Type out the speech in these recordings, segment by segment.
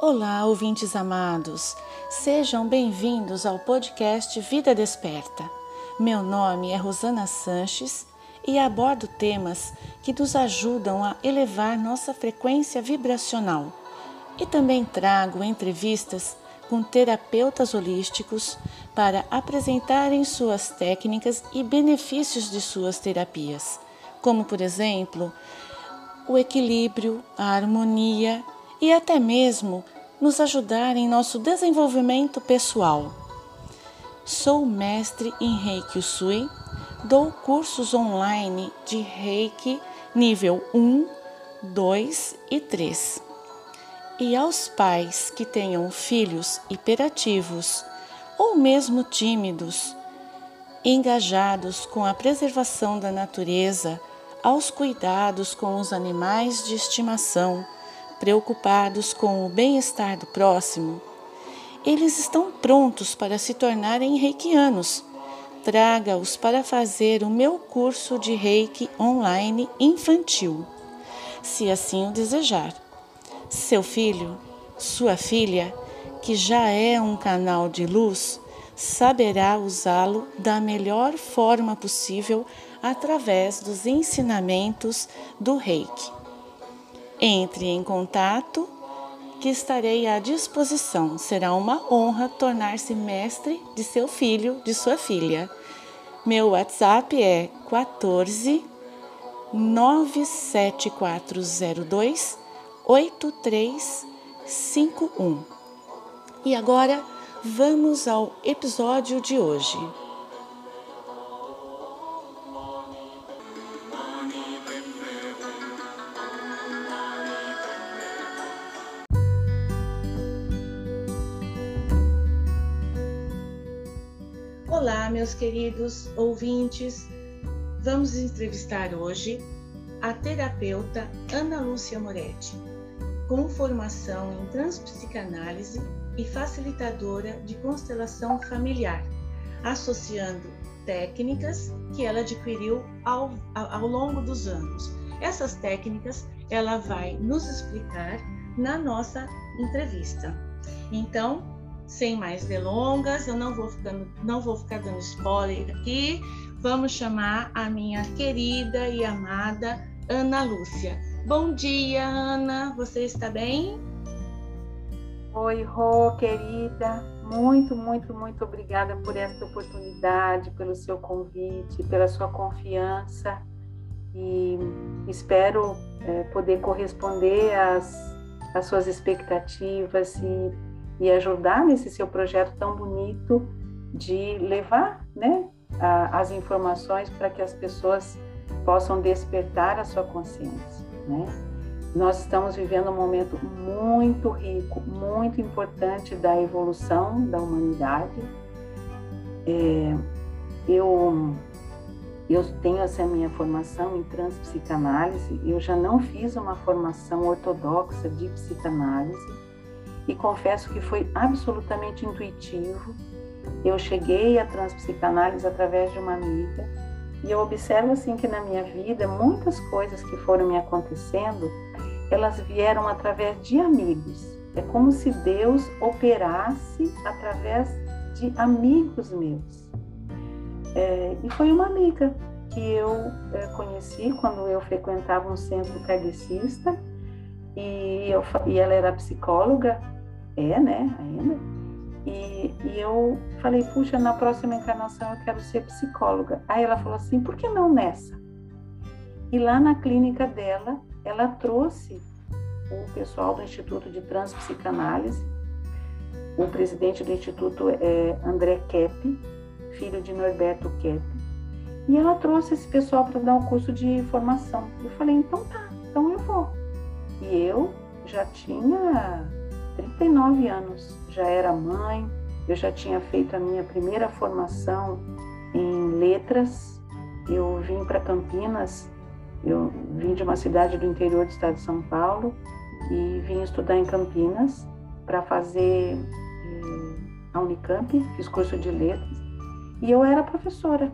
Olá, ouvintes amados. Sejam bem-vindos ao podcast Vida Desperta. Meu nome é Rosana Sanches e abordo temas que nos ajudam a elevar nossa frequência vibracional. E também trago entrevistas com terapeutas holísticos para apresentarem suas técnicas e benefícios de suas terapias, como, por exemplo, o equilíbrio, a harmonia e até mesmo nos ajudar em nosso desenvolvimento pessoal. Sou mestre em Reiki Usui, dou cursos online de Reiki nível 1, 2 e 3. E aos pais que tenham filhos hiperativos ou mesmo tímidos, engajados com a preservação da natureza, aos cuidados com os animais de estimação, preocupados com o bem-estar do próximo, eles estão prontos para se tornarem reikianos. Traga-os para fazer o meu curso de reiki online infantil, se assim o desejar. Seu filho, sua filha, que já é um canal de luz, saberá usá-lo da melhor forma possível através dos ensinamentos do reiki. Entre em contato que estarei à disposição. Será uma honra tornar-se mestre de seu filho, de sua filha. Meu WhatsApp é 14 97402 8351. E agora vamos ao episódio de hoje. Olá, meus queridos ouvintes. Vamos entrevistar hoje a terapeuta Ana Lúcia Moretti, com formação em transpsicanálise e facilitadora de constelação familiar, associando técnicas que ela adquiriu ao, ao longo dos anos. Essas técnicas ela vai nos explicar na nossa entrevista. Então, sem mais delongas, eu não vou, ficando, não vou ficar dando spoiler aqui. Vamos chamar a minha querida e amada Ana Lúcia. Bom dia, Ana. Você está bem? Oi, Rô, querida. Muito, muito, muito obrigada por esta oportunidade, pelo seu convite, pela sua confiança. E espero é, poder corresponder às, às suas expectativas e e ajudar nesse seu projeto tão bonito de levar né, a, as informações para que as pessoas possam despertar a sua consciência. Né? Nós estamos vivendo um momento muito rico, muito importante da evolução da humanidade. É, eu, eu tenho essa minha formação em transpsicanálise, eu já não fiz uma formação ortodoxa de psicanálise, e confesso que foi absolutamente intuitivo. Eu cheguei à transpsicanálise através de uma amiga e eu observo assim que na minha vida muitas coisas que foram me acontecendo, elas vieram através de amigos. É como se Deus operasse através de amigos meus. É, e foi uma amiga que eu é, conheci quando eu frequentava um centro kardecista e, eu, e ela era psicóloga é, né, ainda. E, e eu falei, puxa, na próxima encarnação eu quero ser psicóloga. Aí ela falou assim, por que não nessa? E lá na clínica dela, ela trouxe o pessoal do Instituto de Transpsicanálise. O presidente do Instituto é André Kepp, filho de Norberto Kepp. E ela trouxe esse pessoal para dar um curso de formação. Eu falei, então tá, então eu vou. E eu já tinha 39 anos, já era mãe, eu já tinha feito a minha primeira formação em letras. Eu vim para Campinas, eu vim de uma cidade do interior do estado de São Paulo e vim estudar em Campinas para fazer eh, a Unicamp, fiz curso de letras e eu era professora.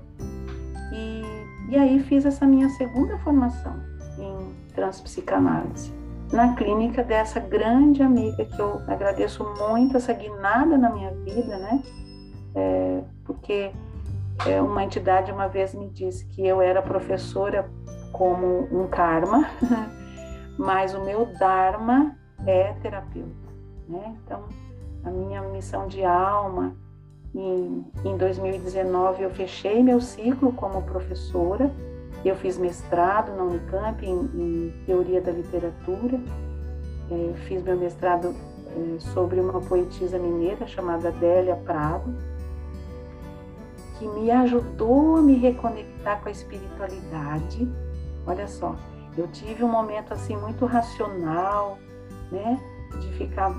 E, e aí fiz essa minha segunda formação em transpsicanálise na clínica dessa grande amiga que eu agradeço muito essa guinada na minha vida, né? É, porque é, uma entidade uma vez me disse que eu era professora como um karma, mas o meu dharma é terapeuta, né? Então, a minha missão de alma em, em 2019 eu fechei meu ciclo como professora eu fiz mestrado na Unicamp em, em Teoria da Literatura, é, fiz meu mestrado é, sobre uma poetisa mineira chamada Adélia Prado, que me ajudou a me reconectar com a espiritualidade. Olha só, eu tive um momento assim muito racional, né, de ficar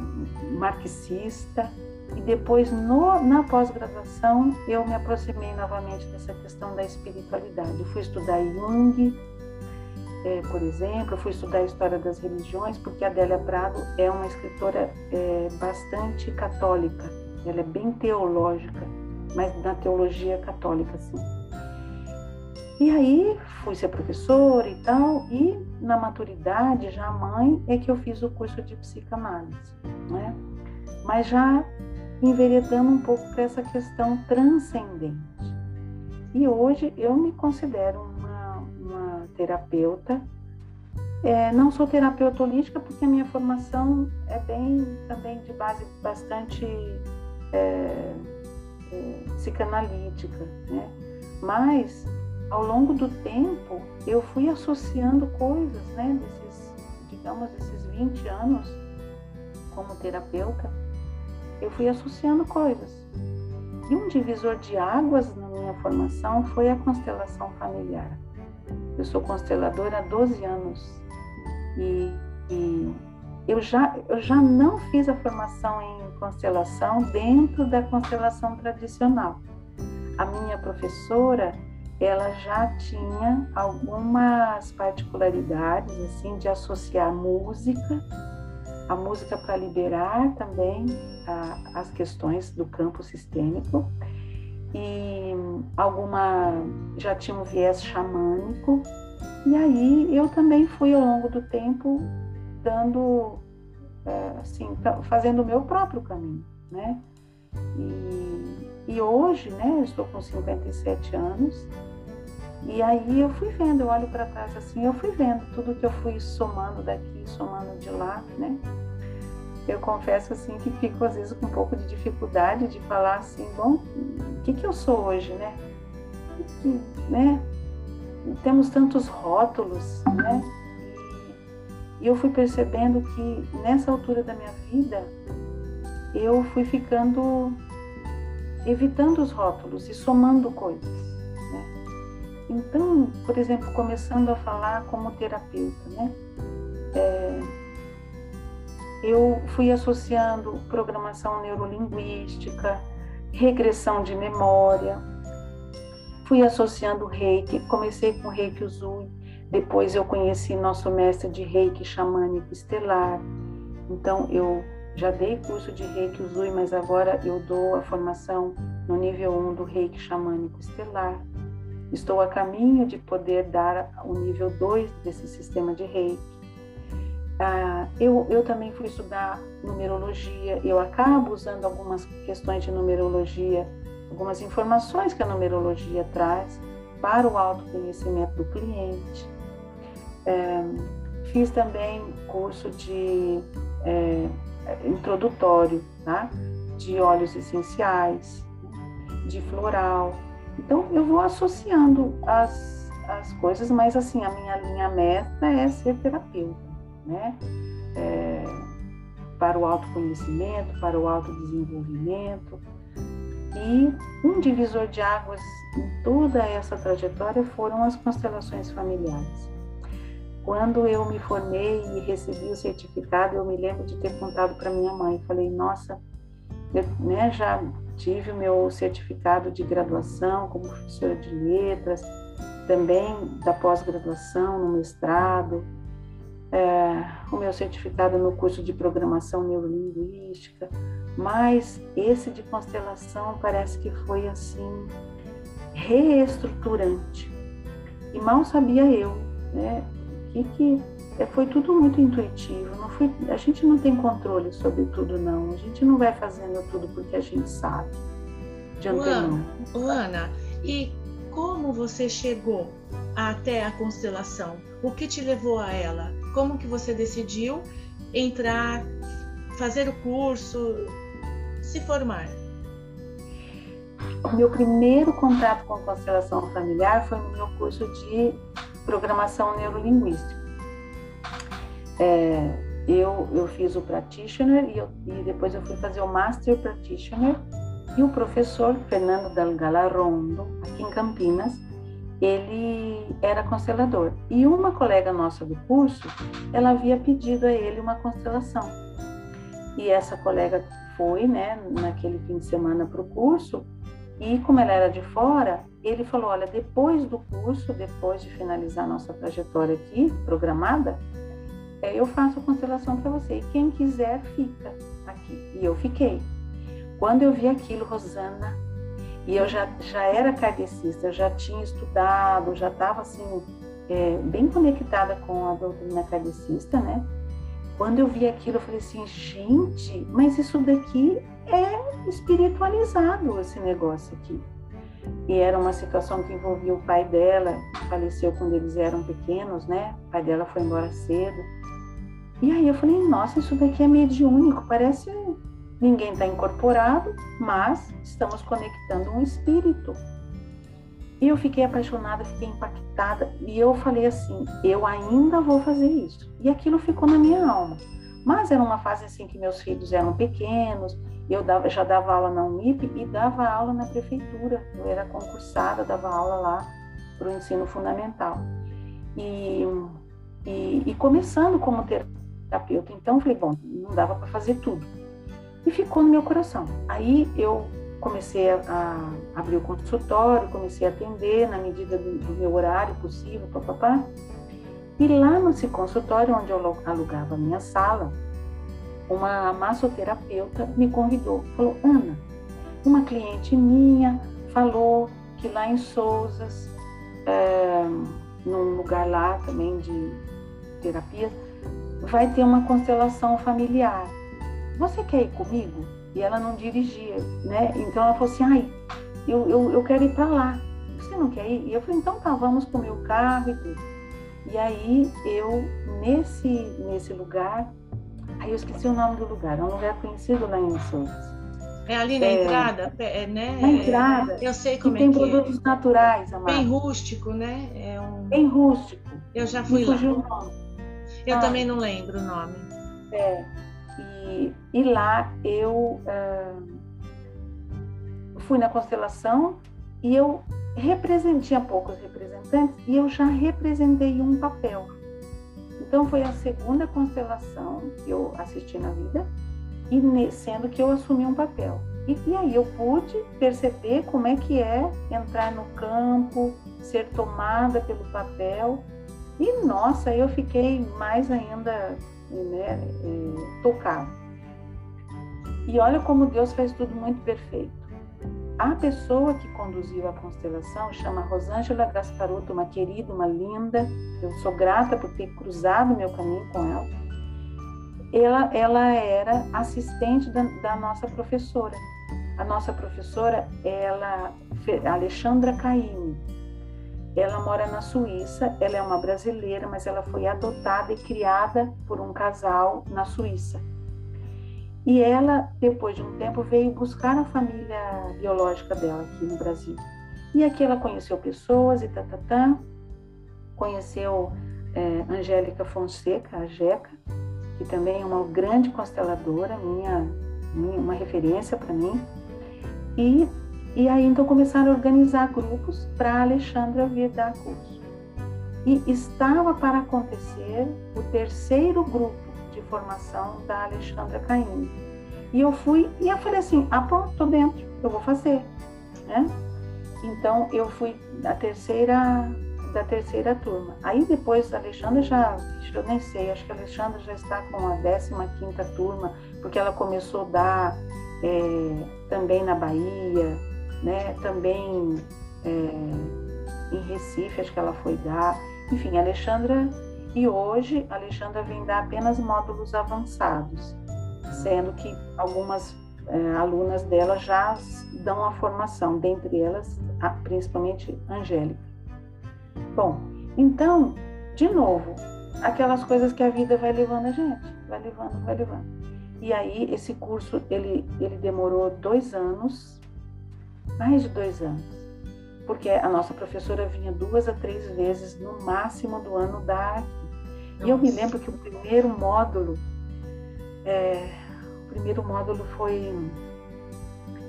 marxista, e depois, no, na pós-graduação, eu me aproximei novamente dessa questão da espiritualidade. Eu fui estudar Jung, é, por exemplo, eu fui estudar a história das religiões, porque a Adélia Prado é uma escritora é, bastante católica, ela é bem teológica, mas na teologia católica, sim. E aí fui ser professora e tal, e na maturidade, já mãe, é que eu fiz o curso de psicanálise, né? Mas já enveredando um pouco para essa questão transcendente. E hoje eu me considero uma, uma terapeuta. É, não sou terapeuta holística porque a minha formação é bem também de base bastante é, é, psicanalítica, né? Mas ao longo do tempo eu fui associando coisas, né? Desses, digamos, esses 20 anos como terapeuta eu fui associando coisas. E um divisor de águas na minha formação foi a constelação familiar. Eu sou consteladora há 12 anos e, e eu, já, eu já não fiz a formação em constelação dentro da constelação tradicional. A minha professora, ela já tinha algumas particularidades assim de associar música a música para liberar também a, as questões do campo sistêmico. E alguma já tinha um viés xamânico. E aí eu também fui ao longo do tempo dando é, assim fazendo o meu próprio caminho né? E, e hoje né eu estou com 57 anos e aí eu fui vendo, eu olho para trás assim, eu fui vendo tudo que eu fui somando daqui, somando de lá, né? Eu confesso assim que fico às vezes com um pouco de dificuldade de falar assim, bom, o que, que eu sou hoje, né? Que, né? Temos tantos rótulos, né? E, eu fui percebendo que nessa altura da minha vida eu fui ficando evitando os rótulos e somando coisas. Então, por exemplo, começando a falar como terapeuta, né? É, eu fui associando programação neurolinguística, regressão de memória, fui associando reiki, comecei com reiki Uzui, depois eu conheci nosso mestre de reiki xamânico estelar, então eu já dei curso de reiki Uzui, mas agora eu dou a formação no nível 1 do reiki xamânico estelar. Estou a caminho de poder dar o nível 2 desse sistema de reiki. Ah, eu, eu também fui estudar numerologia, eu acabo usando algumas questões de numerologia, algumas informações que a numerologia traz para o autoconhecimento do cliente. É, fiz também curso de é, introdutório, tá? de óleos essenciais, de floral, então, eu vou associando as, as coisas, mas assim, a minha linha mestra é ser terapeuta, né? É, para o autoconhecimento, para o autodesenvolvimento. E um divisor de águas em toda essa trajetória foram as constelações familiares. Quando eu me formei e recebi o certificado, eu me lembro de ter contado para minha mãe. Falei, nossa, né, já tive o meu certificado de graduação como professora de letras, também da pós-graduação no mestrado, é, o meu certificado no curso de programação neurolinguística, mas esse de constelação parece que foi assim reestruturante. E mal sabia eu, né, o que que foi tudo muito intuitivo. Não foi, a gente não tem controle sobre tudo, não. A gente não vai fazendo tudo porque a gente sabe. De Ana, Ana, e como você chegou até a constelação? O que te levou a ela? Como que você decidiu entrar, fazer o curso, se formar? O meu primeiro contato com a constelação familiar foi no meu curso de programação neurolinguística. É, eu, eu fiz o practitioner e, eu, e, depois eu fui fazer o master practitioner e o professor Fernando Dalgala Rondo, aqui em Campinas, ele era constelador. E uma colega nossa do curso, ela havia pedido a ele uma constelação. E essa colega foi, né, naquele fim de semana para o curso, e como ela era de fora, ele falou: Olha, depois do curso, depois de finalizar nossa trajetória aqui, programada, é, eu faço a constelação para você. Quem quiser, fica aqui. E eu fiquei. Quando eu vi aquilo, Rosana, e eu já, já era kardecista, eu já tinha estudado, já estava assim, é, bem conectada com a doutrina kardecista, né? Quando eu vi aquilo, eu falei assim, gente, mas isso daqui é espiritualizado, esse negócio aqui. E era uma situação que envolvia o pai dela, que faleceu quando eles eram pequenos, né? O pai dela foi embora cedo. E aí eu falei, nossa, isso daqui é mediúnico, parece ninguém está incorporado, mas estamos conectando um espírito. E eu fiquei apaixonada, fiquei impactada e eu falei assim, eu ainda vou fazer isso. E aquilo ficou na minha alma. Mas era uma fase assim que meus filhos eram pequenos, eu dava, já dava aula na Unip e dava aula na prefeitura. Eu era concursada, dava aula lá para o ensino fundamental. E, e, e começando como terapeuta, então falei, bom, não dava para fazer tudo. E ficou no meu coração. Aí eu comecei a, a abrir o consultório, comecei a atender na medida do, do meu horário possível, papapá. E lá nesse consultório, onde eu alugava a minha sala, uma massoterapeuta me convidou. Falou, Ana, uma cliente minha falou que lá em Souzas, é, num lugar lá também de terapia, vai ter uma constelação familiar. Você quer ir comigo? E ela não dirigia, né? Então ela falou assim, ai, eu, eu, eu quero ir para lá. Você não quer ir? E eu falei, então tá, vamos com o meu carro e tudo. E aí eu, nesse, nesse lugar, aí eu esqueci o nome do lugar, é um lugar conhecido lá em Souza. É ali na é, entrada, é, né? Na entrada. Eu sei como que é tem é. produtos naturais, amada. Bem rústico, né? É um... Bem rústico. Eu já fui lá. Eu ah, também não lembro o nome. É. E, e lá eu uh, fui na constelação e eu representei, tinha poucos representantes e eu já representei um papel. Então foi a segunda constelação que eu assisti na vida e sendo que eu assumi um papel. E, e, aí eu pude perceber como é que é entrar no campo, ser tomada pelo papel. E nossa, eu fiquei mais ainda né, é, tocado. E olha como Deus faz tudo muito perfeito. A pessoa que conduziu a constelação chama Rosângela Gasparotto, uma querida, uma linda. Eu sou grata por ter cruzado meu caminho com ela. Ela, ela era assistente da, da nossa professora. A nossa professora, ela, Alexandra Caime. Ela mora na Suíça. Ela é uma brasileira, mas ela foi adotada e criada por um casal na Suíça. E ela, depois de um tempo, veio buscar a família biológica dela aqui no Brasil. E aqui ela conheceu pessoas e tatatã, conheceu é, Angélica Fonseca, a Jeca, que também é uma grande consteladora, minha, minha uma referência para mim. E, e aí então começaram a organizar grupos para Alexandra vir dar curso. E estava para acontecer o terceiro grupo formação da Alexandra Caim. E eu fui e eu falei assim, ah, pronto, tô dentro, eu vou fazer, né? Então eu fui da terceira da terceira turma. Aí depois a Alexandra já, eu nem sei, acho que a Alexandra já está com a 15 quinta turma, porque ela começou a dar é, também na Bahia, né? Também é, em Recife, acho que ela foi dar. Enfim, a Alexandra E hoje, Alexandra vem dar apenas módulos avançados, sendo que algumas é, alunas dela já dão a formação, dentre elas, a, principalmente Angélica. Bom, então, de novo, aquelas coisas que a vida vai levando a gente, vai levando, vai levando. E aí, esse curso, ele, ele demorou dois anos, mais de dois anos, porque a nossa professora vinha duas a três vezes no máximo do ano dar aqui. E eu me lembro que o primeiro módulo, é, o primeiro módulo foi,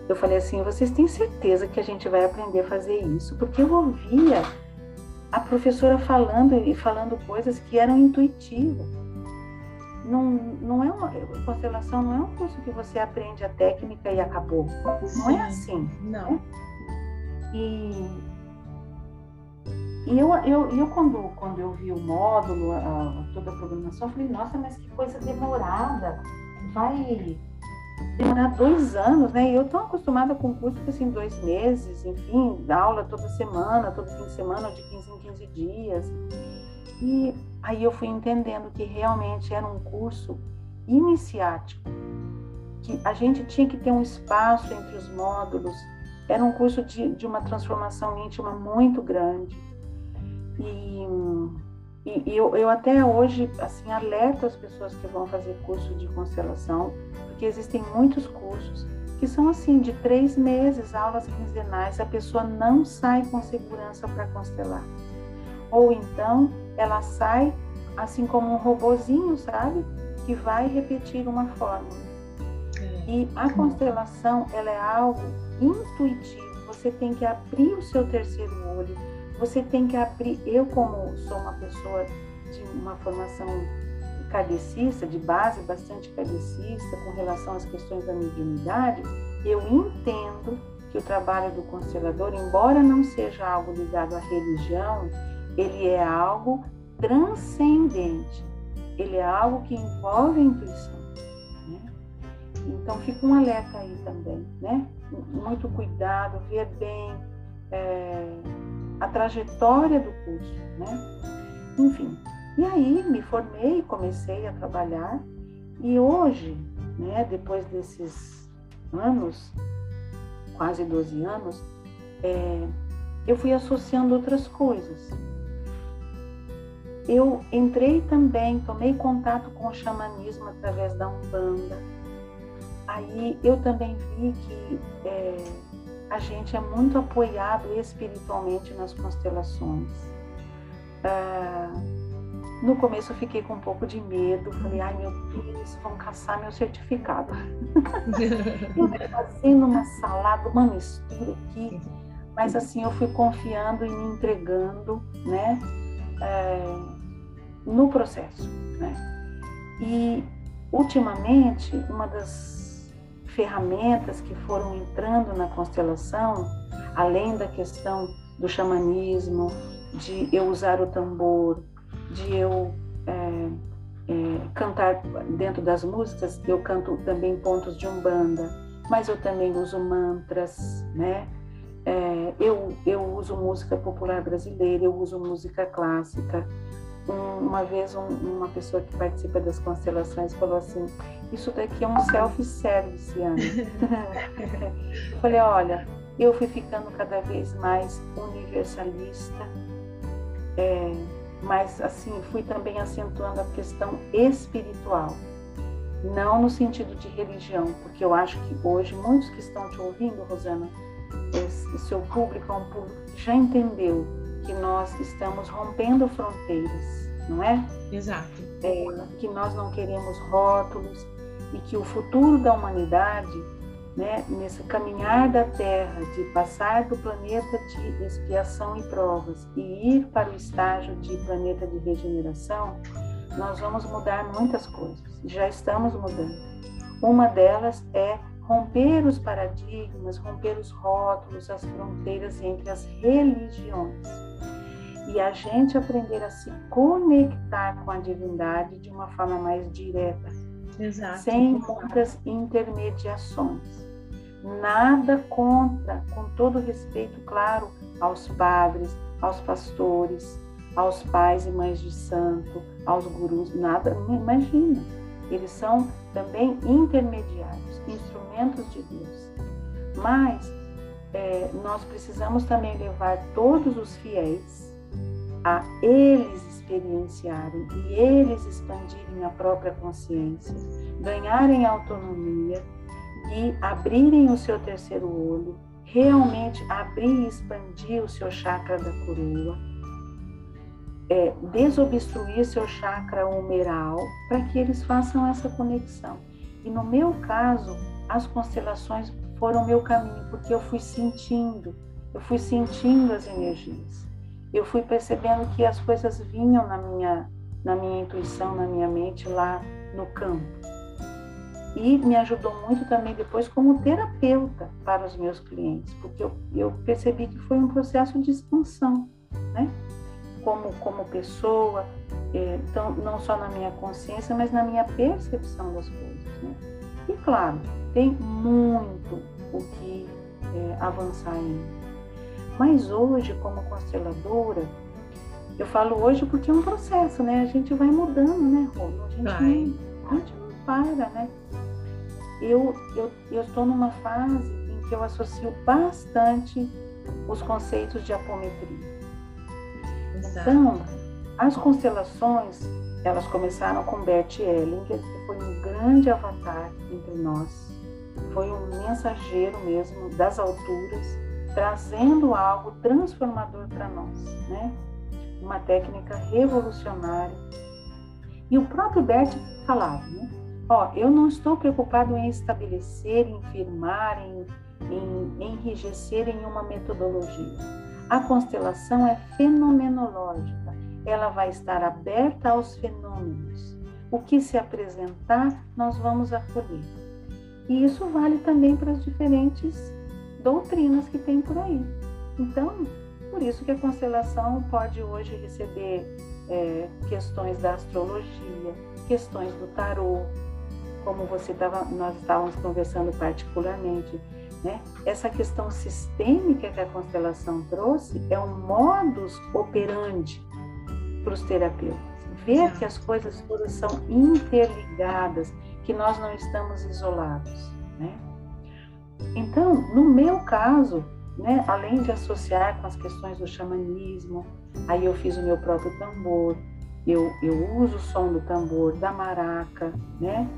eu falei assim, vocês têm certeza que a gente vai aprender a fazer isso? Porque eu ouvia a professora falando e falando coisas que eram intuitivas. Não, não é uma constelação não é um curso que você aprende a técnica e acabou. Não é assim. Não. Né? E e eu, eu, eu quando, quando eu vi o módulo, a, toda a programação, eu falei, nossa, mas que coisa demorada. Vai demorar dois anos, né? E eu estou acostumada com curso que assim, dois meses, enfim, aula toda semana, todo fim de semana, de 15 em 15 dias. E aí eu fui entendendo que realmente era um curso iniciático, que a gente tinha que ter um espaço entre os módulos, era um curso de, de uma transformação íntima muito grande. E, e, e eu, eu, até hoje assim alerto as pessoas que vão fazer curso de constelação, porque existem muitos cursos que são assim de três meses, aulas quinzenais, a pessoa não sai com segurança para constelar. Ou então ela sai assim como um robozinho, sabe? Que vai repetir uma fórmula. É. E a constelação, ela é algo intuitivo. Você tem que abrir o seu terceiro olho, você tem que abrir. Eu, como sou uma pessoa de uma formação kardecista, de base bastante kardecista, com relação às questões da mediunidade, eu entendo que o trabalho do constelador, embora não seja algo ligado à religião, ele é algo transcendente. Ele é algo que envolve a intuição. Né? Então fica um alerta aí também, né? Muito cuidado, ver bem. É a trajetória do curso, né? Enfim, e aí me formei, comecei a trabalhar e hoje, né, depois desses anos, quase 12 anos, é, eu fui associando outras coisas. Eu entrei também, tomei contato com o xamanismo através da Umbanda. Aí eu também vi que é, a gente é muito apoiado espiritualmente nas constelações. Ah, no começo eu fiquei com um pouco de medo, falei, ai meu Deus, vão caçar meu certificado. eu fazendo uma salada, uma mistura aqui, mas assim eu fui confiando e me entregando, né, é, no processo, né. E ultimamente uma das ferramentas que foram entrando na constelação, além da questão do xamanismo, de eu usar o tambor, de eu é, é, cantar dentro das músicas, eu canto também pontos de umbanda, mas eu também uso mantras, né? É, eu, eu uso música popular brasileira, eu uso música clássica, uma vez um, uma pessoa que participa das constelações falou assim: Isso daqui é um self-service, Ana. eu falei: Olha, eu fui ficando cada vez mais universalista, é, mas assim, fui também acentuando a questão espiritual. Não no sentido de religião, porque eu acho que hoje muitos que estão te ouvindo, Rosana, esse seu público é um público que já entendeu que nós estamos rompendo fronteiras, não é? Exato. É, que nós não queremos rótulos e que o futuro da humanidade, né, nesse caminhar da Terra, de passar do planeta de expiação e provas e ir para o estágio de planeta de regeneração, nós vamos mudar muitas coisas. Já estamos mudando. Uma delas é romper os paradigmas, romper os rótulos, as fronteiras entre as religiões e a gente aprender a se conectar com a divindade de uma forma mais direta, Exato. sem muitas intermediações. Nada contra, com todo respeito, claro, aos padres, aos pastores, aos pais e mães de santo, aos gurus, nada, imagina. Eles são também intermediários, instrumentos de Deus. Mas é, nós precisamos também levar todos os fiéis a eles experienciarem e eles expandirem a própria consciência, ganharem autonomia e abrirem o seu terceiro olho, realmente abrir e expandir o seu chakra da coroa, é, desobstruir seu chakra humeral para que eles façam essa conexão. E no meu caso, as constelações foram meu caminho, porque eu fui sentindo, eu fui sentindo as energias. Eu fui percebendo que as coisas vinham na minha, na minha intuição, na minha mente lá no campo. E me ajudou muito também depois como terapeuta para os meus clientes, porque eu, eu percebi que foi um processo de expansão, né? Como, como pessoa, é, então, não só na minha consciência, mas na minha percepção das coisas. Né? E claro, tem muito o que é, avançar ainda. Mas hoje, como consteladora, eu falo hoje porque é um processo, né? A gente vai mudando, né, Rô? A gente. Não, a gente não para, né? Eu estou eu, eu numa fase em que eu associo bastante os conceitos de apometria. Então, as constelações, elas começaram com Bert Hellinger, que foi um grande avatar entre nós, foi um mensageiro mesmo das alturas, trazendo algo transformador para nós, né? Uma técnica revolucionária. E o próprio Bert falava, né? Ó, eu não estou preocupado em estabelecer, em firmar, em, em enrijecer em uma metodologia. A constelação é fenomenológica. Ela vai estar aberta aos fenômenos. O que se apresentar, nós vamos acolher. E isso vale também para as diferentes doutrinas que tem por aí. Então, por isso que a constelação pode hoje receber é, questões da astrologia, questões do tarô, como você tava, nós estávamos conversando particularmente, né? Essa questão sistêmica que a constelação trouxe é um modus operandi para os terapeutas. Ver que as coisas todas são interligadas, que nós não estamos isolados, né? Então, no meu caso, né, além de associar com as questões do xamanismo, aí eu fiz o meu próprio tambor, eu, eu uso o som do tambor, da maraca, né?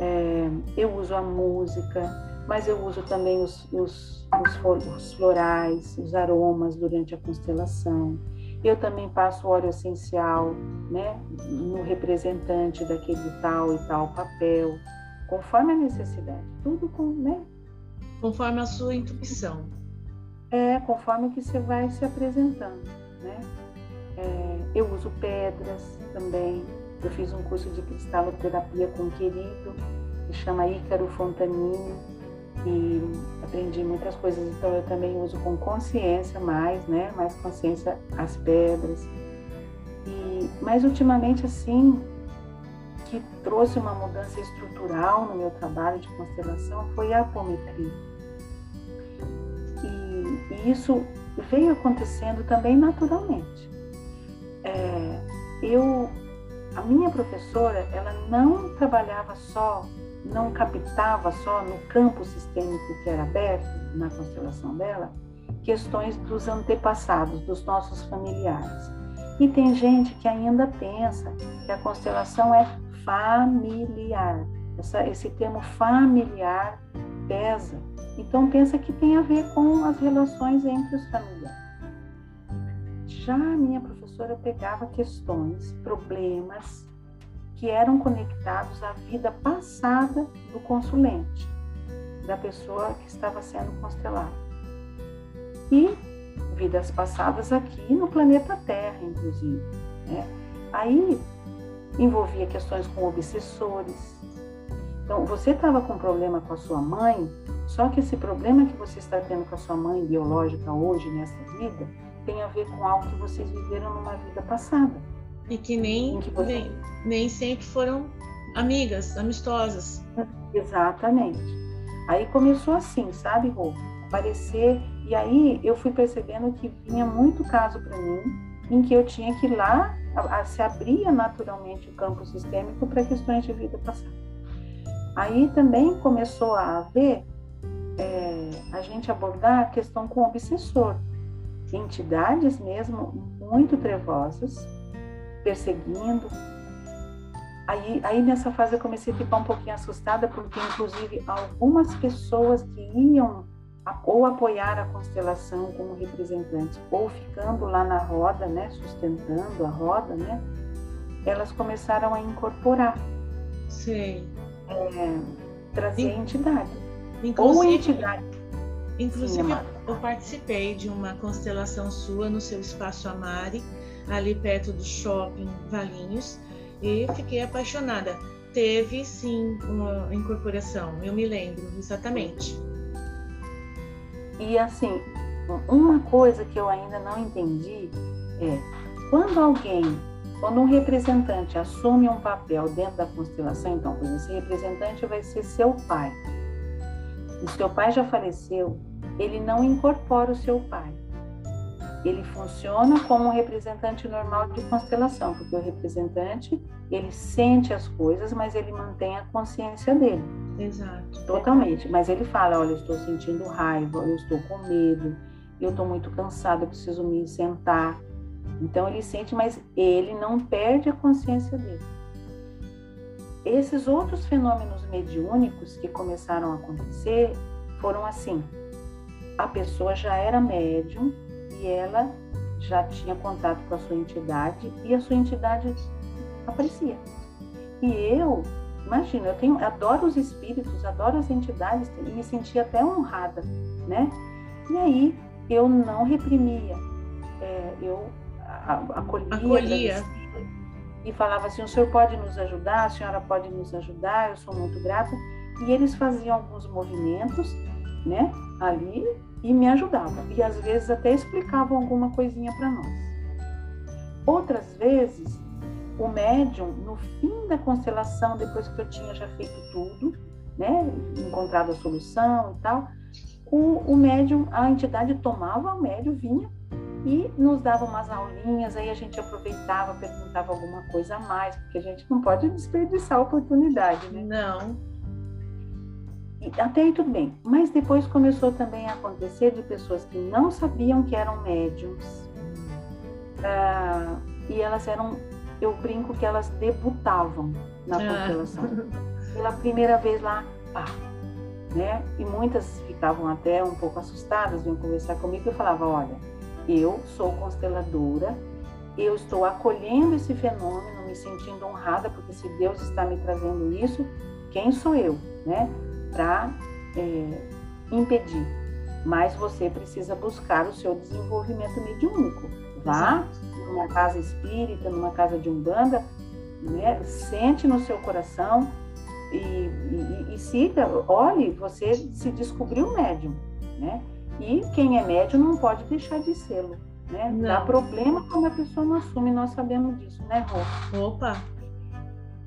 É, eu uso a música, mas eu uso também os, os, os, os florais, os aromas durante a constelação. Eu também passo óleo essencial né, no representante daquele tal e tal papel, conforme a necessidade. Tudo com, né? Conforme a sua intuição. É, conforme que você vai se apresentando, né? É, eu uso pedras também. Eu fiz um curso de cristaloterapia com um querido, que chama Ícaro Fontanini, e aprendi muitas coisas. Então eu também uso com consciência mais, né? Mais consciência as pedras. E mas ultimamente assim que trouxe uma mudança estrutural no meu trabalho de constelação foi a apometria. E, e isso veio acontecendo também naturalmente. É, eu, a minha professora, ela não trabalhava só não captava só no campo sistêmico que era aberto na constelação dela questões dos antepassados, dos nossos familiares. E tem gente que ainda pensa que a constelação é familiar. Essa, esse termo familiar pesa. Então pensa que tem a ver com as relações entre os familiares. Já a minha professora pegava questões, problemas que eram conectados à vida passada do consulente, da pessoa que estava sendo constelada. E vidas passadas aqui no planeta Terra, inclusive. Né? Aí envolvia questões com obsessores. Então, você estava com problema com a sua mãe, só que esse problema que você está tendo com a sua mãe biológica hoje, nessa vida, tem a ver com algo que vocês viveram numa vida passada. E que nem, você... nem, nem sempre foram amigas, amistosas. Exatamente. Aí começou assim, sabe, Rô? Aparecer. E aí eu fui percebendo que vinha muito caso para mim em que eu tinha que ir lá, a, a, se abria naturalmente o campo sistêmico para questões de vida passada. Aí também começou a haver, é, a gente abordar a questão com o obsessor, entidades mesmo muito trevosas, perseguindo. Aí, aí nessa fase eu comecei a ficar um pouquinho assustada, porque inclusive algumas pessoas que iam ou apoiar a constelação como representantes, ou ficando lá na roda, né, sustentando a roda, né, elas começaram a incorporar. Sim. É, trazer In... entidade. Inclusive, ou entidade. Inclusive, Sim, eu participei de uma constelação sua no seu espaço Amari, ali perto do shopping Valinhos, e fiquei apaixonada. Teve sim uma incorporação, eu me lembro exatamente. E assim, uma coisa que eu ainda não entendi é quando alguém, quando um representante assume um papel dentro da constelação, então, esse representante vai ser seu pai. E seu pai já faleceu, ele não incorpora o seu pai. Ele funciona como um representante normal de constelação, porque o representante, ele sente as coisas, mas ele mantém a consciência dele. Exato. Totalmente. Mas ele fala: olha, eu estou sentindo raiva, eu estou com medo, eu estou muito cansado, eu preciso me sentar. Então ele sente, mas ele não perde a consciência dele. Esses outros fenômenos mediúnicos que começaram a acontecer foram assim: a pessoa já era médium ela já tinha contato com a sua entidade e a sua entidade aparecia. E eu Imagina, eu tenho, adoro os espíritos, adoro as entidades e me sentia até honrada, né? E aí eu não reprimia, é, eu acolhia, acolhia. e falava assim: o senhor pode nos ajudar, a senhora pode nos ajudar, eu sou muito grata. E eles faziam alguns movimentos, né, ali e me ajudavam. E às vezes até explicavam alguma coisinha para nós. Outras vezes o médium, no fim da constelação, depois que eu tinha já feito tudo, né, encontrado a solução e tal, o, o médium, a entidade tomava o médium, vinha e nos dava umas aulinhas, aí a gente aproveitava, perguntava alguma coisa a mais, porque a gente não pode desperdiçar a oportunidade, né? Não. Até aí tudo bem, mas depois começou também a acontecer de pessoas que não sabiam que eram médiums, uh, e elas eram eu brinco que elas debutavam na ah. constelação. Pela primeira vez lá, pá, né? E muitas ficavam até um pouco assustadas, vinham conversar comigo e eu falava, olha, eu sou consteladora, eu estou acolhendo esse fenômeno, me sentindo honrada, porque se Deus está me trazendo isso, quem sou eu, né? Para é, impedir. Mas você precisa buscar o seu desenvolvimento mediúnico. Vá Exato numa casa espírita, numa casa de umbanda, né? sente no seu coração e, e, e siga, olhe, você se descobriu médium, né? E quem é médium não pode deixar de sê-lo, né? Não. Dá problema quando a pessoa não assume, nós sabemos disso, né, Rô? Opa!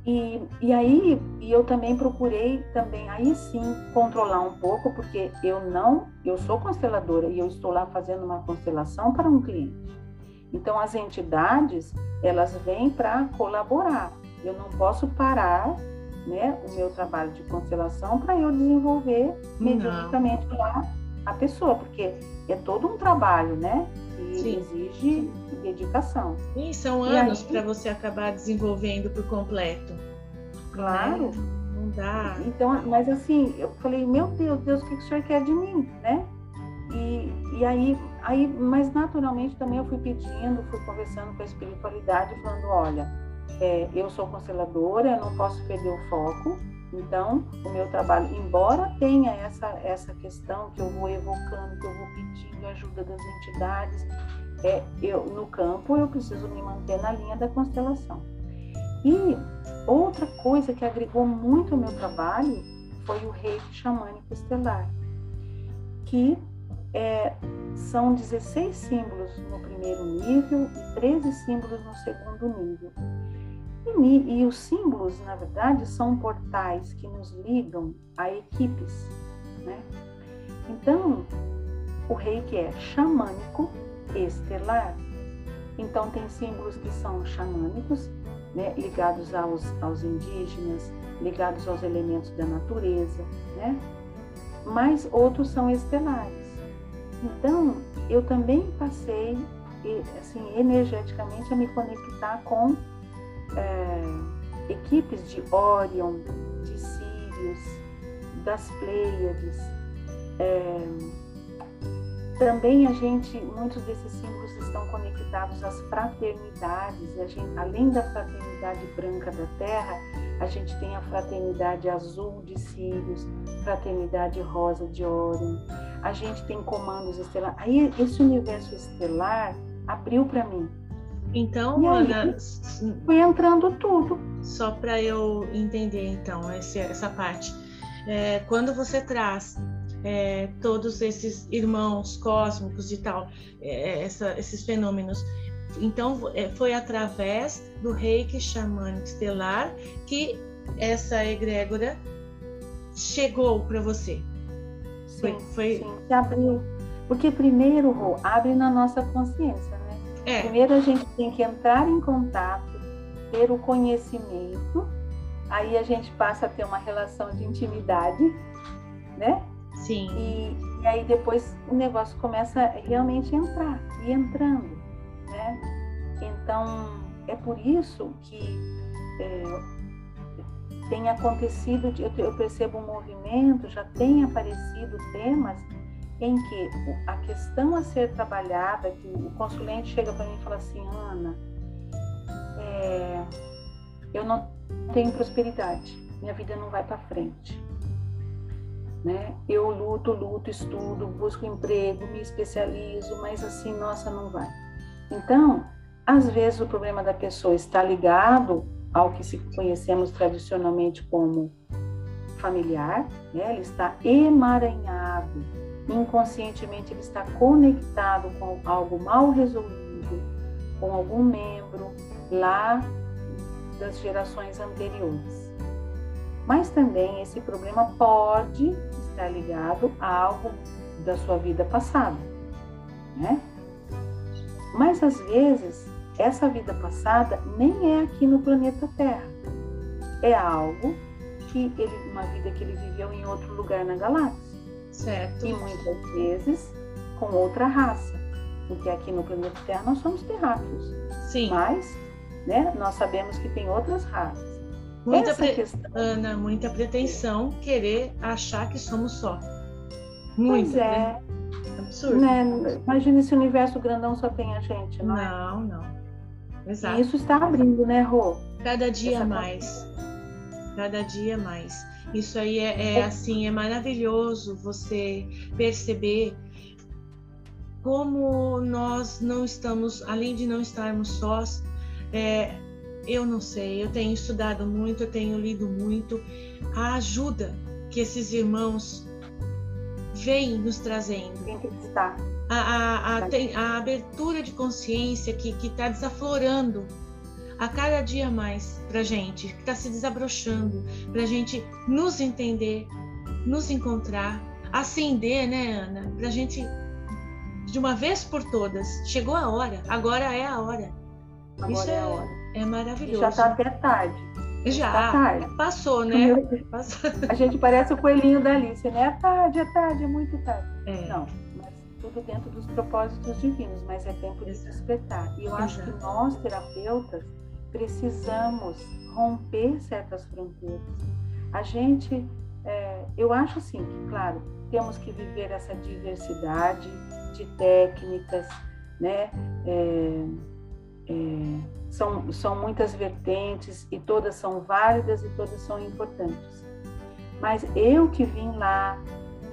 E, e aí, e eu também procurei também, aí sim, controlar um pouco, porque eu não, eu sou consteladora e eu estou lá fazendo uma constelação para um cliente. Então, as entidades, elas vêm para colaborar. Eu não posso parar né, o meu trabalho de constelação para eu desenvolver mediunicamente lá a pessoa, porque é todo um trabalho, né? Que Sim. exige dedicação. E são anos para você acabar desenvolvendo por completo. Claro. Né? Não dá. Então, mas assim, eu falei, meu Deus, Deus, o que o senhor quer de mim, né? E, e aí, aí, mas naturalmente também eu fui pedindo, fui conversando com a espiritualidade, falando, olha, é, eu sou consteladora, eu não posso perder o foco, então o meu trabalho, embora tenha essa, essa questão que eu vou evocando, que eu vou pedindo ajuda das entidades, é, eu, no campo eu preciso me manter na linha da constelação. E outra coisa que agregou muito ao meu trabalho foi o reiki xamânico estelar, que é, são 16 símbolos no primeiro nível e 13 símbolos no segundo nível. E, e, os símbolos, na verdade, são portais que nos ligam a equipes. Né? Então, o reiki é xamânico estelar. Então, tem símbolos que são xamânicos, né, ligados aos, aos indígenas, ligados aos elementos da natureza, né? mas outros são estelares. Então, eu também passei, assim, energeticamente a me conectar com é, equipes de Orion, de Sirius, das Pleiades. É, também a gente, muitos desses símbolos estão conectados às fraternidades. Gente, além da fraternidade branca da Terra, a gente tem a fraternidade azul de Sirius, fraternidade rosa de Orion. A gente tem comandos estelares. Aí esse universo estelar abriu para mim. Então, e Ana, foi entrando tudo. Só para eu entender então esse, essa parte. É, quando você traz é, todos esses irmãos cósmicos e tal, é, essa, esses fenômenos. Então, é, foi através do reiki xamânico estelar que essa egrégora chegou para você. Sim, foi, foi... sim. Porque primeiro, Rô, abre na nossa consciência? É. Primeiro a gente tem que entrar em contato, ter o conhecimento, aí a gente passa a ter uma relação de intimidade, né? Sim. E, e aí depois o negócio começa realmente a entrar e entrando, né? Então é por isso que é, tem acontecido, eu, eu percebo um movimento, já tem aparecido temas em que a questão a ser trabalhada, que o consulente chega para mim e fala assim, Ana, é, eu não tenho prosperidade, minha vida não vai para frente né? Eu luto, luto, estudo, busco emprego, me especializo, mas assim, nossa, não vai. Então, às vezes o problema da pessoa está ligado ao que se conhecemos tradicionalmente como familiar, né? ele está emaranhado, inconscientemente ele está conectado com algo mal resolvido, com algum membro lá das gerações anteriores. Mas também esse problema pode estar ligado a algo da sua vida passada, né? Mas às vezes essa vida passada nem é aqui no planeta Terra. É algo que ele, uma vida que ele viveu em outro lugar na galáxia. Certo. E muitas vezes com outra raça. Porque aqui no planeta Terra nós somos terráqueos. Sim. Mas, né, nós sabemos que tem outras raças. Muita pre... Ana, muita pretensão querer achar que somos só. Muito. Pois é. Né? Absurdo. Né? Imagina esse universo grandão só tem a gente, não, é? Não, não. Exato. E isso está abrindo, né, Rô? Cada dia Essa mais. Cada dia mais. Isso aí é, é, assim, é maravilhoso você perceber como nós não estamos, além de não estarmos sós, é, eu não sei, eu tenho estudado muito, eu tenho lido muito. A ajuda que esses irmãos vêm nos trazendo. Tem que estar. A, a, a, a abertura de consciência que está desaflorando a cada dia mais para gente, que está se desabrochando, para gente nos entender, nos encontrar, acender, né, Ana? Para gente, de uma vez por todas, chegou a hora, agora é a hora. Agora Isso é, é a hora é maravilhoso. Já está até tarde. Já, tá tarde. passou, né? Passou. A gente parece o coelhinho da Alice, né? É tarde, é tarde, é muito tarde. É. Não, mas tudo dentro dos propósitos divinos, mas é tempo de despertar. E eu acho que nós, terapeutas, precisamos romper certas fronteiras. A gente, é, eu acho assim que, claro, temos que viver essa diversidade de técnicas, né? É, é, são, são muitas vertentes e todas são válidas e todas são importantes. Mas eu que vim lá,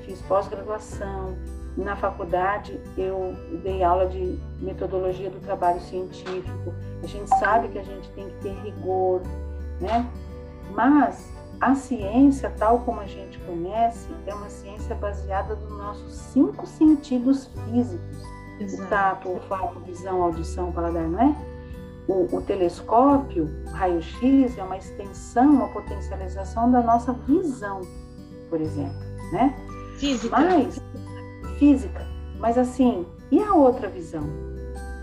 fiz pós-graduação, na faculdade eu dei aula de metodologia do trabalho científico. A gente sabe que a gente tem que ter rigor, né? Mas a ciência, tal como a gente conhece, é uma ciência baseada nos nossos cinco sentidos físicos: Exato. o tato, olfato, visão, audição, paladar, não é? O, o telescópio, raio-x, é uma extensão, uma potencialização da nossa visão, por exemplo, né? Física. Mas, física. Mas assim, e a outra visão?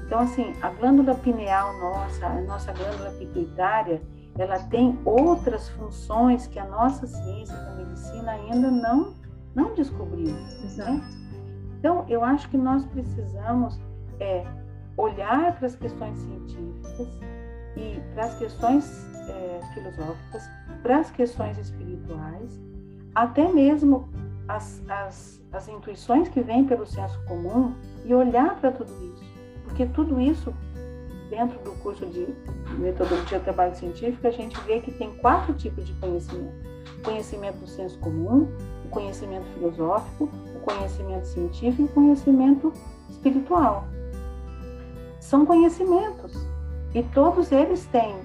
Então, assim, a glândula pineal nossa, a nossa glândula pituitária, ela tem outras funções que a nossa ciência da medicina ainda não, não descobriu. Né? Então, eu acho que nós precisamos é, olhar para as questões científicas e para as questões é, filosóficas, para as questões espirituais, até mesmo as, as, as intuições que vêm pelo senso comum e olhar para tudo isso. Porque tudo isso, dentro do curso de metodologia de trabalho científico, a gente vê que tem quatro tipos de conhecimento: o conhecimento do senso comum, o conhecimento filosófico, o conhecimento científico e o conhecimento espiritual. São conhecimentos e todos eles têm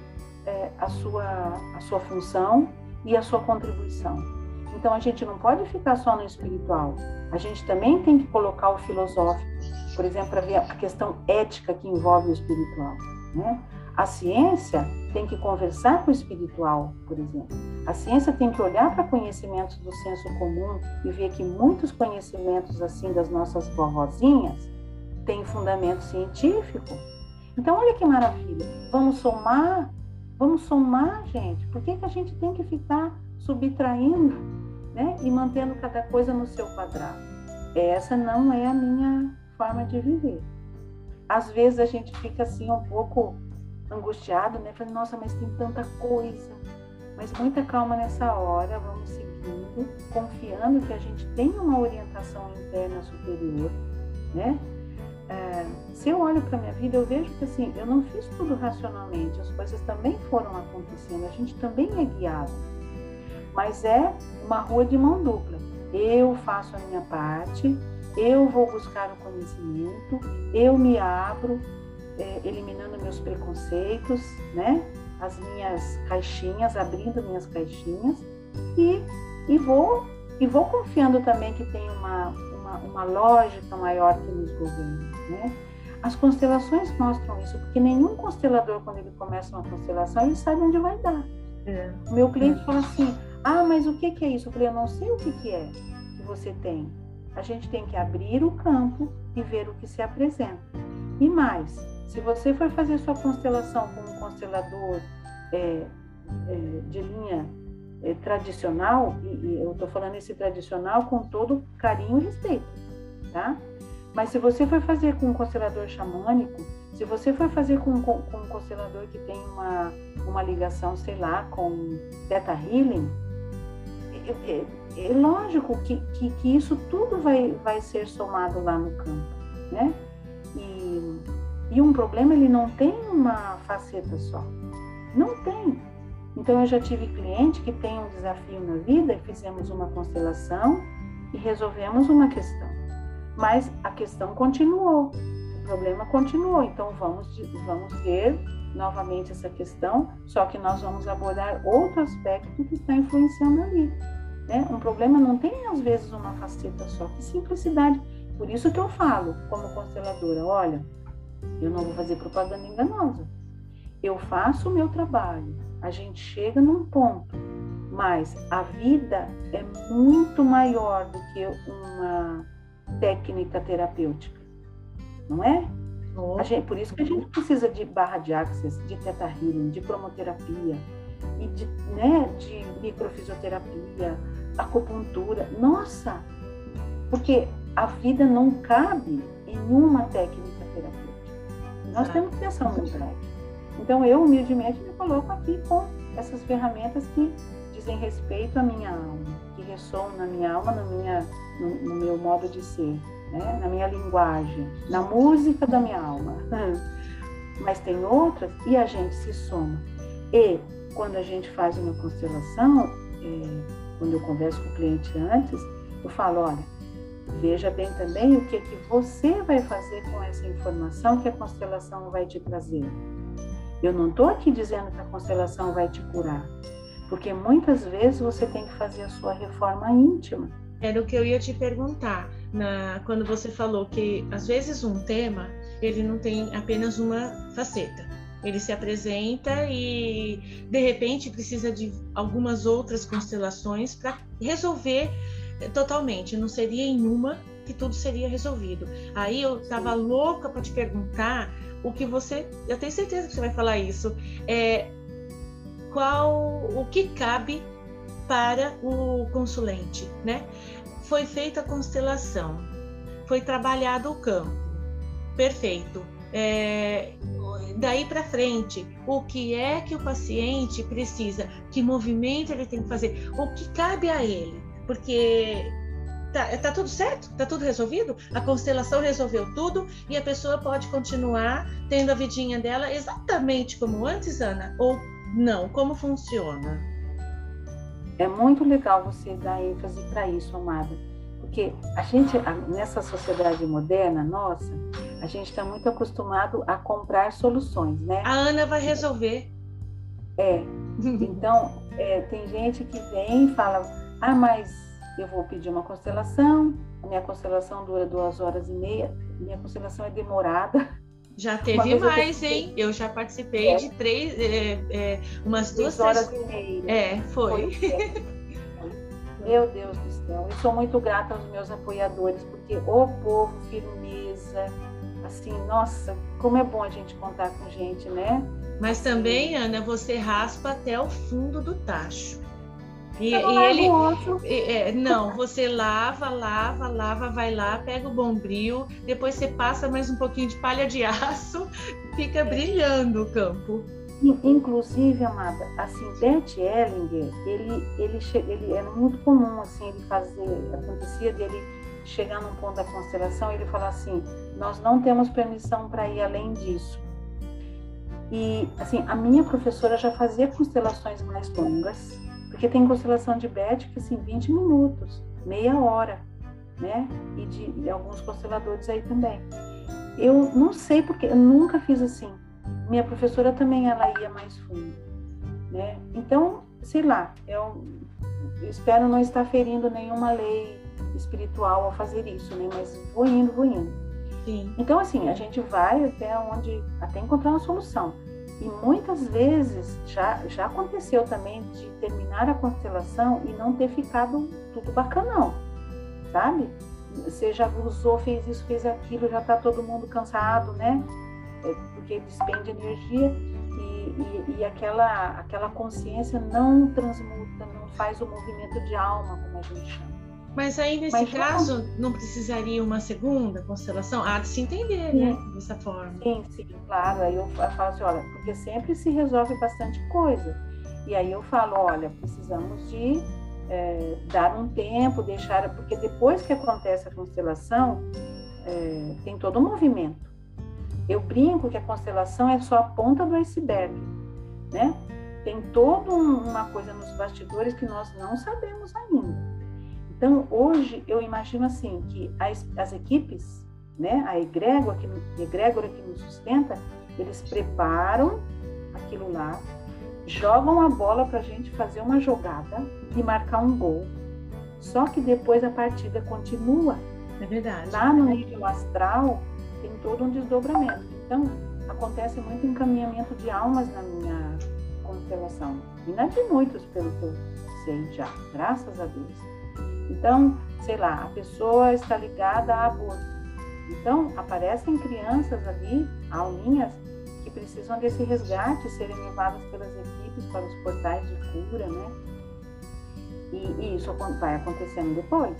é, a, sua, a sua função e a sua contribuição. Então a gente não pode ficar só no espiritual, a gente também tem que colocar o filosófico, por exemplo, para ver a questão ética que envolve o espiritual. Né? A ciência tem que conversar com o espiritual, por exemplo. A ciência tem que olhar para conhecimentos do senso comum e ver que muitos conhecimentos assim das nossas vovozinhas têm fundamento científico. Então, olha que maravilha. Vamos somar, vamos somar, gente. Por que, que a gente tem que ficar subtraindo né? e mantendo cada coisa no seu quadrado? Essa não é a minha forma de viver. Às vezes a gente fica assim um pouco angustiado, né? Falando, nossa, mas tem tanta coisa. Mas muita calma nessa hora, vamos seguindo, confiando que a gente tem uma orientação interna superior, né? É, se eu olho para minha vida, eu vejo que assim, eu não fiz tudo racionalmente, as coisas também foram acontecendo, a gente também é guiado. Mas é uma rua de mão dupla. Eu faço a minha parte, eu vou buscar o conhecimento, eu me abro, é, eliminando meus preconceitos, né? As minhas caixinhas, abrindo minhas caixinhas e, e vou e vou confiando também que tem uma, uma, uma lógica maior que nos governa, né? As constelações mostram isso, porque nenhum constelador, quando ele começa uma constelação, ele sabe onde vai dar. É. Meu cliente fala assim: Ah, mas o que, é isso? Eu falei: Eu não sei o que, que é que você tem a gente tem que abrir o campo e ver o que se apresenta. E mais, se você for fazer sua constelação com um constelador é, é, de linha é, tradicional, e, e eu estou falando esse tradicional com todo carinho e respeito, tá? Mas se você for fazer com um constelador xamânico, se você for fazer com, com, com um constelador que tem uma, uma ligação, sei lá, com Theta Healing, é, é, é lógico que, que, que, isso tudo vai, vai ser somado lá no campo, né? E, e um problema, ele não tem uma faceta só. Não tem. Então, eu já tive cliente que tem um desafio na vida, fizemos uma constelação e resolvemos uma questão. Mas a questão continuou, o problema continuou. Então, vamos, vamos ver novamente essa questão, só que nós vamos abordar outro aspecto que está influenciando ali. Né? Um problema não tem, às vezes, uma faceta só, que simplicidade. Por isso que eu falo, como consteladora, olha, eu não vou fazer propaganda enganosa. Eu faço o meu trabalho, a gente chega num ponto, mas a vida é muito maior do que uma técnica terapêutica, não é? Gente, por isso que a gente precisa de barra de access, de teta healing, de cromoterapia, e de, né, de microfisioterapia, acupuntura. Nossa! Porque a vida não cabe em uma técnica terapêutica. Nós temos que pensar muito grande. Então, eu humildemente me coloco aqui com essas ferramentas que dizem respeito à minha alma, que ressoam na minha alma, na minha, no, no meu modo de ser, né? na minha linguagem, na música da minha alma. Mas tem outras e a gente se soma. E quando a gente faz uma constelação, é, quando eu converso com o cliente antes, eu falo, olha, veja bem também o que, é que você vai fazer com essa informação que a constelação vai te trazer. Eu não estou aqui dizendo que a constelação vai te curar, porque muitas vezes você tem que fazer a sua reforma íntima. Era o que eu ia te perguntar, na, quando você falou que às vezes um tema ele não tem apenas uma faceta ele se apresenta e de repente precisa de algumas outras constelações para resolver eh, totalmente. Não seria em uma que tudo seria resolvido. Aí eu estava louca para te perguntar o que você, eu tenho certeza que você vai falar isso, é qual o que cabe para o consulente, né? Foi feita a constelação, foi trabalhado o campo, perfeito. É, daí para frente, o que é que o paciente precisa, que movimento ele tem que fazer, o que cabe a ele, porque tá, tá tudo certo, tá tudo resolvido, a constelação resolveu tudo e a pessoa pode continuar tendo a vidinha dela exatamente como antes, Ana, ou não? Como funciona? É muito legal você dar ênfase para isso, amada, porque a gente nessa sociedade moderna nossa, a gente está muito acostumado a comprar soluções, né? A Ana vai resolver. É. Então é, tem gente que vem e fala, ah, mas eu vou pedir uma constelação, a minha constelação dura duas horas e meia, minha constelação é demorada. Já teve mais, eu hein? Eu já participei é. de três, é, é, umas duas horas três... e meia. É, foi. foi. Meu Deus do céu, eu sou muito grata aos meus apoiadores, porque o povo, firmeza, assim, nossa, como é bom a gente contar com gente, né? Mas também, Ana, você raspa até o fundo do tacho. E, e ele. É, não, você lava, lava, lava, vai lá, pega o bombril, depois você passa mais um pouquinho de palha de aço, fica brilhando o campo. Inclusive, amada, assim, Bert Ellinger, ele, ele, ele era muito comum, assim, ele fazer, acontecia dele chegar num ponto da constelação e ele falar assim, nós não temos permissão para ir além disso. E, assim, a minha professora já fazia constelações mais longas, porque tem constelação de Beth que assim, 20 minutos, meia hora, né? E de, de alguns consteladores aí também. Eu não sei porque, eu nunca fiz assim. Minha professora também, ela ia mais fundo, né? Então, sei lá, eu, espero não estar ferindo nenhuma lei espiritual ao fazer isso, né? Mas vou indo, vou indo. Sim. Então, assim, a gente vai até onde, até encontrar uma solução. E muitas vezes já, já aconteceu também de terminar a constelação e não ter ficado tudo bacanão, sabe? Você já usou, fez isso, fez aquilo, já está todo mundo cansado, né? É, porque despende energia e, e, e, aquela, aquela consciência não transmuta, não faz o movimento de alma, como a gente chama. Mas aí, nesse Mas, caso, não... não precisaria uma segunda constelação? Há de se entender, sim. né? Dessa forma. Sim, sim, claro. Aí eu falo assim, olha, porque sempre se resolve bastante coisa. E aí eu falo, olha, precisamos de é, dar um tempo, deixar... Porque depois que acontece a constelação, é, tem todo um movimento. Eu brinco que a constelação é só a ponta do iceberg, né? Tem toda uma coisa nos bastidores que nós não sabemos ainda. Então, hoje, eu imagino assim, que as, as equipes, né, a egrégora que, egrégora que nos sustenta, eles preparam aquilo lá, jogam a bola para a gente fazer uma jogada e marcar um gol. Só que depois a partida continua. É verdade. Lá no nível astral tem todo um desdobramento. Então, acontece muito encaminhamento de almas na minha constelação. E não é de muitos, pelo que eu sei já, graças a Deus. Então, sei lá, a pessoa está ligada a aborto. Então, aparecem crianças ali, alminhas, que precisam desse resgate, serem levadas pelas equipes para os portais de cura, né? E, e isso vai acontecendo depois.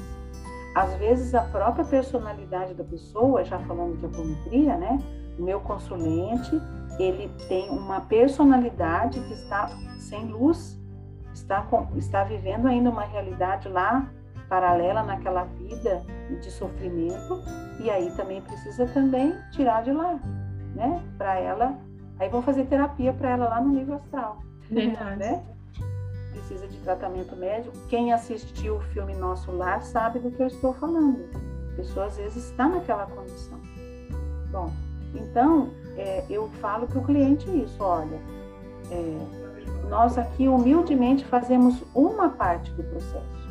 Às vezes, a própria personalidade da pessoa, já falando de apometria, né? O meu consulente, ele tem uma personalidade que está sem luz, está, com, está vivendo ainda uma realidade lá paralela naquela vida de sofrimento e aí também precisa também tirar de lá, né? Para ela, aí vão fazer terapia para ela lá no nível astral, Verdade. né? Precisa de tratamento médico. Quem assistiu o filme Nosso Lar sabe do que eu estou falando. A pessoa às vezes está naquela condição. Bom, então é, eu falo para o cliente isso, olha, é, nós aqui humildemente fazemos uma parte do processo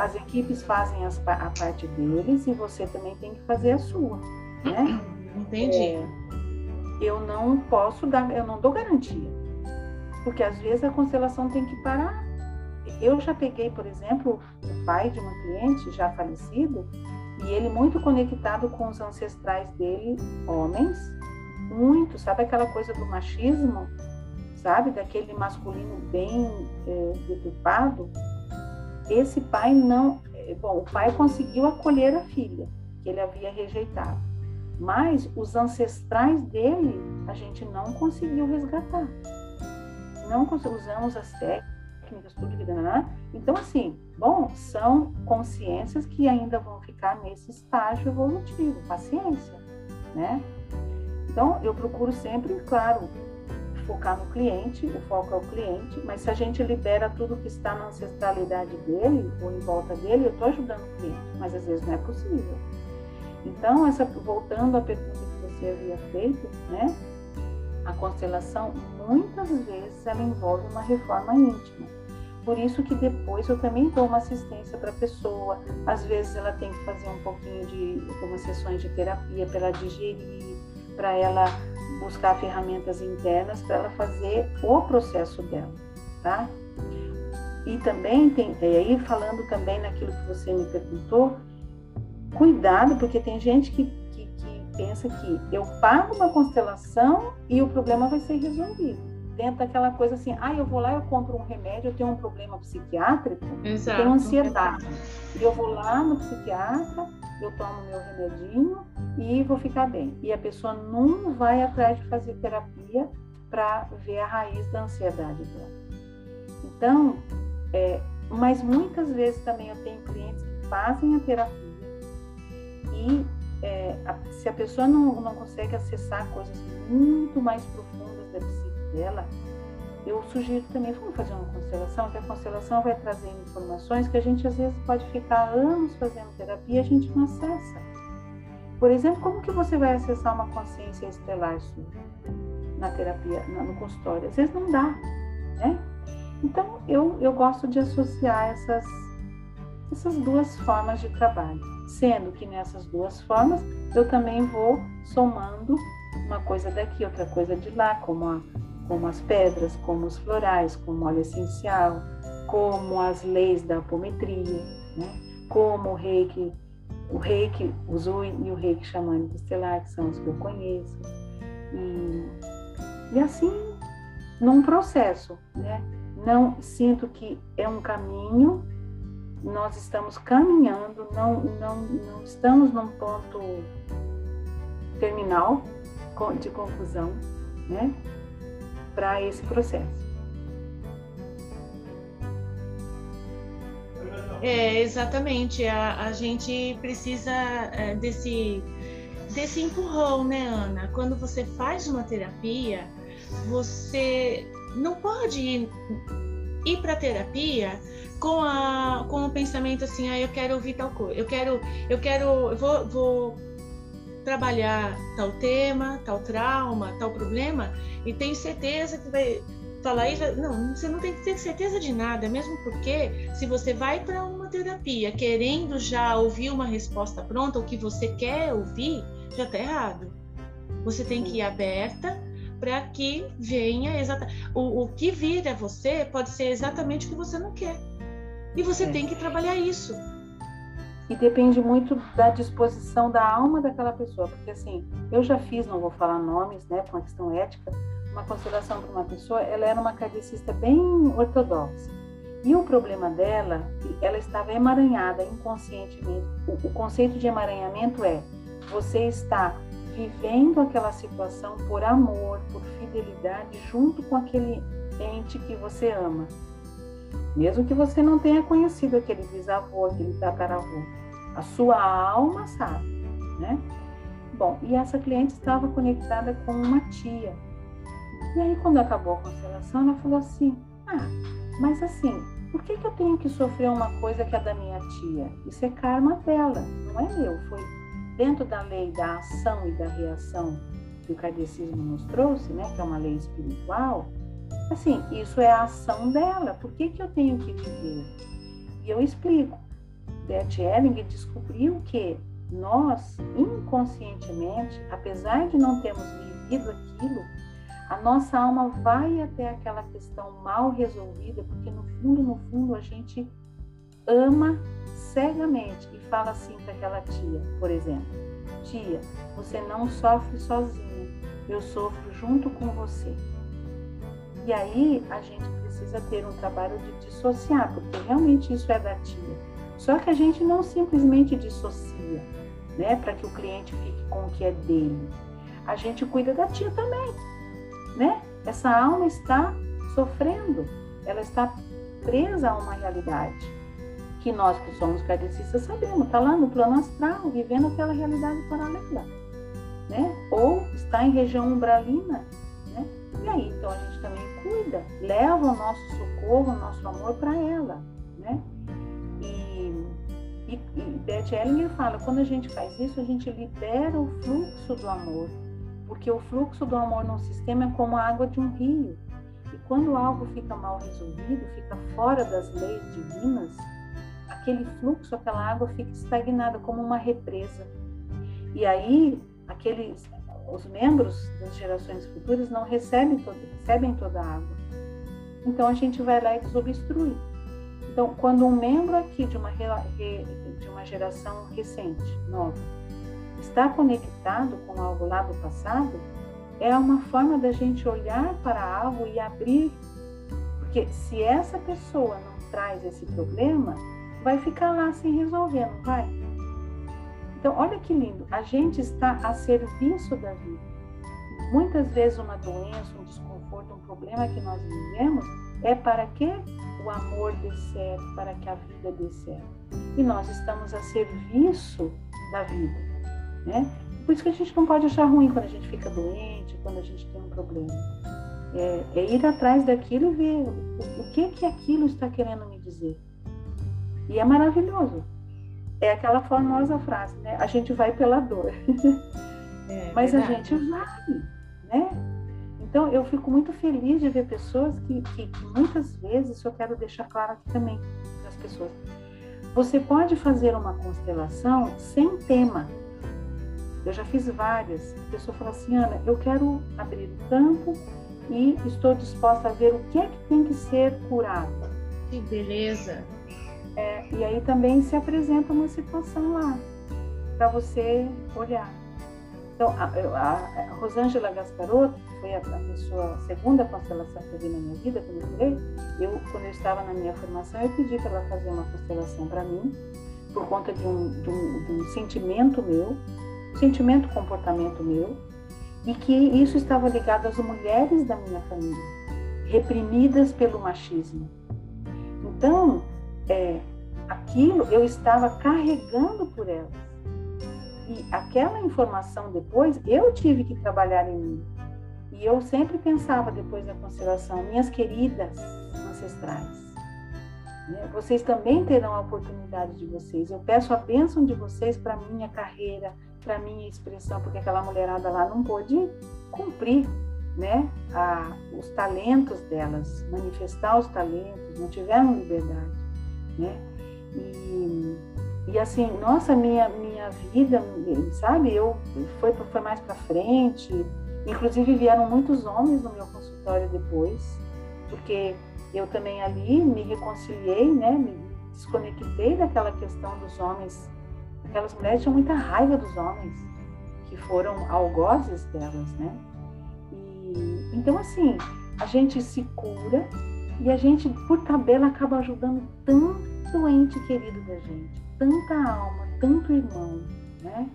as equipes fazem as, a parte deles e você também tem que fazer a sua, né? Entendi. É, eu não posso dar, eu não dou garantia, porque às vezes a constelação tem que parar. Eu já peguei, por exemplo, o pai de uma cliente já falecido e ele muito conectado com os ancestrais dele, homens, muito, sabe aquela coisa do machismo, sabe, daquele masculino bem é, deturpado. Esse pai não, é, bom, o pai conseguiu acolher a filha que ele havia rejeitado, mas os ancestrais dele a gente não conseguiu resgatar. Não usamos as técnicas, tudo que dá. Então, assim, bom, são consciências que ainda vão ficar nesse estágio evolutivo, paciência, né? Então, eu procuro sempre, claro, focar no cliente, o foco é o cliente, mas se a gente libera tudo que está na ancestralidade dele ou em volta dele, eu estou ajudando o cliente, mas às vezes não é possível. Então, essa, voltando à pergunta que você havia feito, né? A constelação, muitas vezes, ela envolve uma reforma íntima. Por isso que depois eu também dou uma assistência para a pessoa. Às vezes ela tem que fazer um pouquinho de algumas sessões de terapia para ela digerir, para ela buscar ferramentas internas para ela fazer o processo dela, tá? E também tem, e aí falando também naquilo que você me perguntou, cuidado, porque tem gente que, que, que pensa que eu pago uma constelação e o problema vai ser resolvido dentro daquela coisa assim, ah, eu vou lá, eu compro um remédio, eu tenho um problema psiquiátrico, Exato. tenho ansiedade. E eu vou lá no psiquiatra, eu tomo meu remedinho e vou ficar bem. E a pessoa não vai atrás de fazer terapia para ver a raiz da ansiedade dela. Então, é, mas muitas vezes também eu tenho clientes que fazem a terapia e é, a, se a pessoa não, não consegue acessar coisas muito mais profundas da psique dela, eu sugiro também, vamos fazer uma constelação, que a constelação vai trazendo informações que a gente às vezes pode ficar anos fazendo terapia e a gente não acessa. Por exemplo, como que você vai acessar uma consciência estelar na terapia, no consultório? Às vezes não dá, né? Então, eu, eu gosto de associar essas, essas duas formas de trabalho, sendo que nessas duas formas eu também vou somando uma coisa daqui, outra coisa de lá, como a como as pedras, como os florais, como óleo essencial, como as leis da apometria, né? como o reiki, o reiki, zui e o reiki xamânico estelar, que são os que eu conheço. E, e assim, num processo, né? Não sinto que é um caminho, nós estamos caminhando, não, não, não estamos num ponto terminal de conclusão, né? Para esse processo. É, exatamente. A, a gente precisa é, desse, desse empurrão, né, Ana? Quando você faz uma terapia, você não pode ir, ir para terapia com, a, com o pensamento assim, ah, eu quero ouvir tal coisa, eu quero, eu quero, eu vou, vou trabalhar tal tema, tal trauma, tal problema, e tenho certeza que vai falar isso. Não, você não tem que ter certeza de nada, mesmo porque se você vai para uma terapia querendo já ouvir uma resposta pronta, o que você quer ouvir, já está errado. Você tem que ir aberta para que venha exatamente. O, o que vir a você pode ser exatamente o que você não quer. E você é. tem que trabalhar isso e depende muito da disposição da alma daquela pessoa, porque assim, eu já fiz, não vou falar nomes, né, por uma questão ética, uma constelação para uma pessoa, ela era uma kardecista bem ortodoxa. E o problema dela, ela estava emaranhada inconscientemente. O, o conceito de emaranhamento é você está vivendo aquela situação por amor, por fidelidade, junto com aquele ente que você ama. Mesmo que você não tenha conhecido aquele bisavô, aquele tataravô. A sua alma sabe, né? Bom, e essa cliente estava conectada com uma tia. E aí, quando acabou a constelação, ela falou assim: Ah, mas assim, por que, que eu tenho que sofrer uma coisa que é da minha tia? Isso é karma dela, não é meu. Foi dentro da lei da ação e da reação que o kardecismo nos trouxe, né? Que é uma lei espiritual. Assim, isso é a ação dela. Por que, que eu tenho que viver? E eu explico. Bert Helling descobriu que nós, inconscientemente, apesar de não termos vivido aquilo, a nossa alma vai até aquela questão mal resolvida, porque no fundo, no fundo, a gente ama cegamente e fala assim para aquela tia, por exemplo: Tia, você não sofre sozinha. eu sofro junto com você. E aí a gente precisa ter um trabalho de dissociar, porque realmente isso é da tia. Só que a gente não simplesmente dissocia, né, para que o cliente fique com o que é dele. A gente cuida da tia também, né? Essa alma está sofrendo, ela está presa a uma realidade que nós que somos kardecistas sabemos, está lá no plano astral, vivendo aquela realidade paralela, né? Ou está em região umbralina, né? E aí, então a gente também cuida, leva o nosso socorro, o nosso amor para ela, né? Beth Hellinger fala, quando a gente faz isso, a gente libera o fluxo do amor, porque o fluxo do amor no sistema é como a água de um rio. E quando algo fica mal resolvido, fica fora das leis divinas, aquele fluxo, aquela água fica estagnada como uma represa. E aí, aqueles, os membros das gerações futuras não recebem, todo, recebem toda a água. Então a gente vai lá e desobstrui. Então, quando um membro aqui de uma, de uma geração recente, nova, está conectado com algo lá do passado, é uma forma da gente olhar para algo e abrir. Porque se essa pessoa não traz esse problema, vai ficar lá sem resolver, não vai? Então, olha que lindo, a gente está a serviço da vida. Muitas vezes uma doença, um desconforto, um problema que nós vivemos é para que o amor dê certo, para que a vida dê certo. E nós estamos a serviço da vida, né? Por isso que a gente não pode achar ruim quando a gente fica doente, quando a gente tem um problema. É, é ir atrás daquilo e ver o, o que que aquilo está querendo me dizer. E é maravilhoso. É aquela famosa frase, né? A gente vai pela dor. É, Mas verdade. a gente vai, né? Então eu fico muito feliz de ver pessoas que, que, que muitas vezes, isso eu quero deixar claro aqui também para as pessoas. Você pode fazer uma constelação sem tema. Eu já fiz várias. A pessoa fala assim, Ana, eu quero abrir o campo e estou disposta a ver o que é que tem que ser curado. Que beleza! É, e aí também se apresenta uma situação lá para você olhar. Então, a, a, a Rosângela Gasparotto, foi a, a, pessoa, a segunda constelação que eu vi na minha vida, quando eu falei, eu, quando eu estava na minha formação, eu pedi para ela fazer uma constelação para mim, por conta de um, de, um, de um sentimento meu, sentimento, comportamento meu, e que isso estava ligado às mulheres da minha família, reprimidas pelo machismo. Então, é, aquilo eu estava carregando por elas. E aquela informação depois eu tive que trabalhar em mim. E eu sempre pensava depois da constelação, minhas queridas ancestrais, né, vocês também terão a oportunidade de vocês. Eu peço a bênção de vocês para minha carreira, para minha expressão, porque aquela mulherada lá não pôde cumprir né, a, os talentos delas, manifestar os talentos, não tiveram liberdade né? E, e assim, nossa, minha, minha vida, sabe, eu foi, foi mais para frente. Inclusive vieram muitos homens no meu consultório depois, porque eu também ali me reconciliei, né? Me desconectei daquela questão dos homens. Aquelas mulheres tinham muita raiva dos homens, que foram algozes delas, né? E, então, assim, a gente se cura e a gente, por tabela, acaba ajudando tanto ente querido da gente, tanta alma, tanto irmão, né?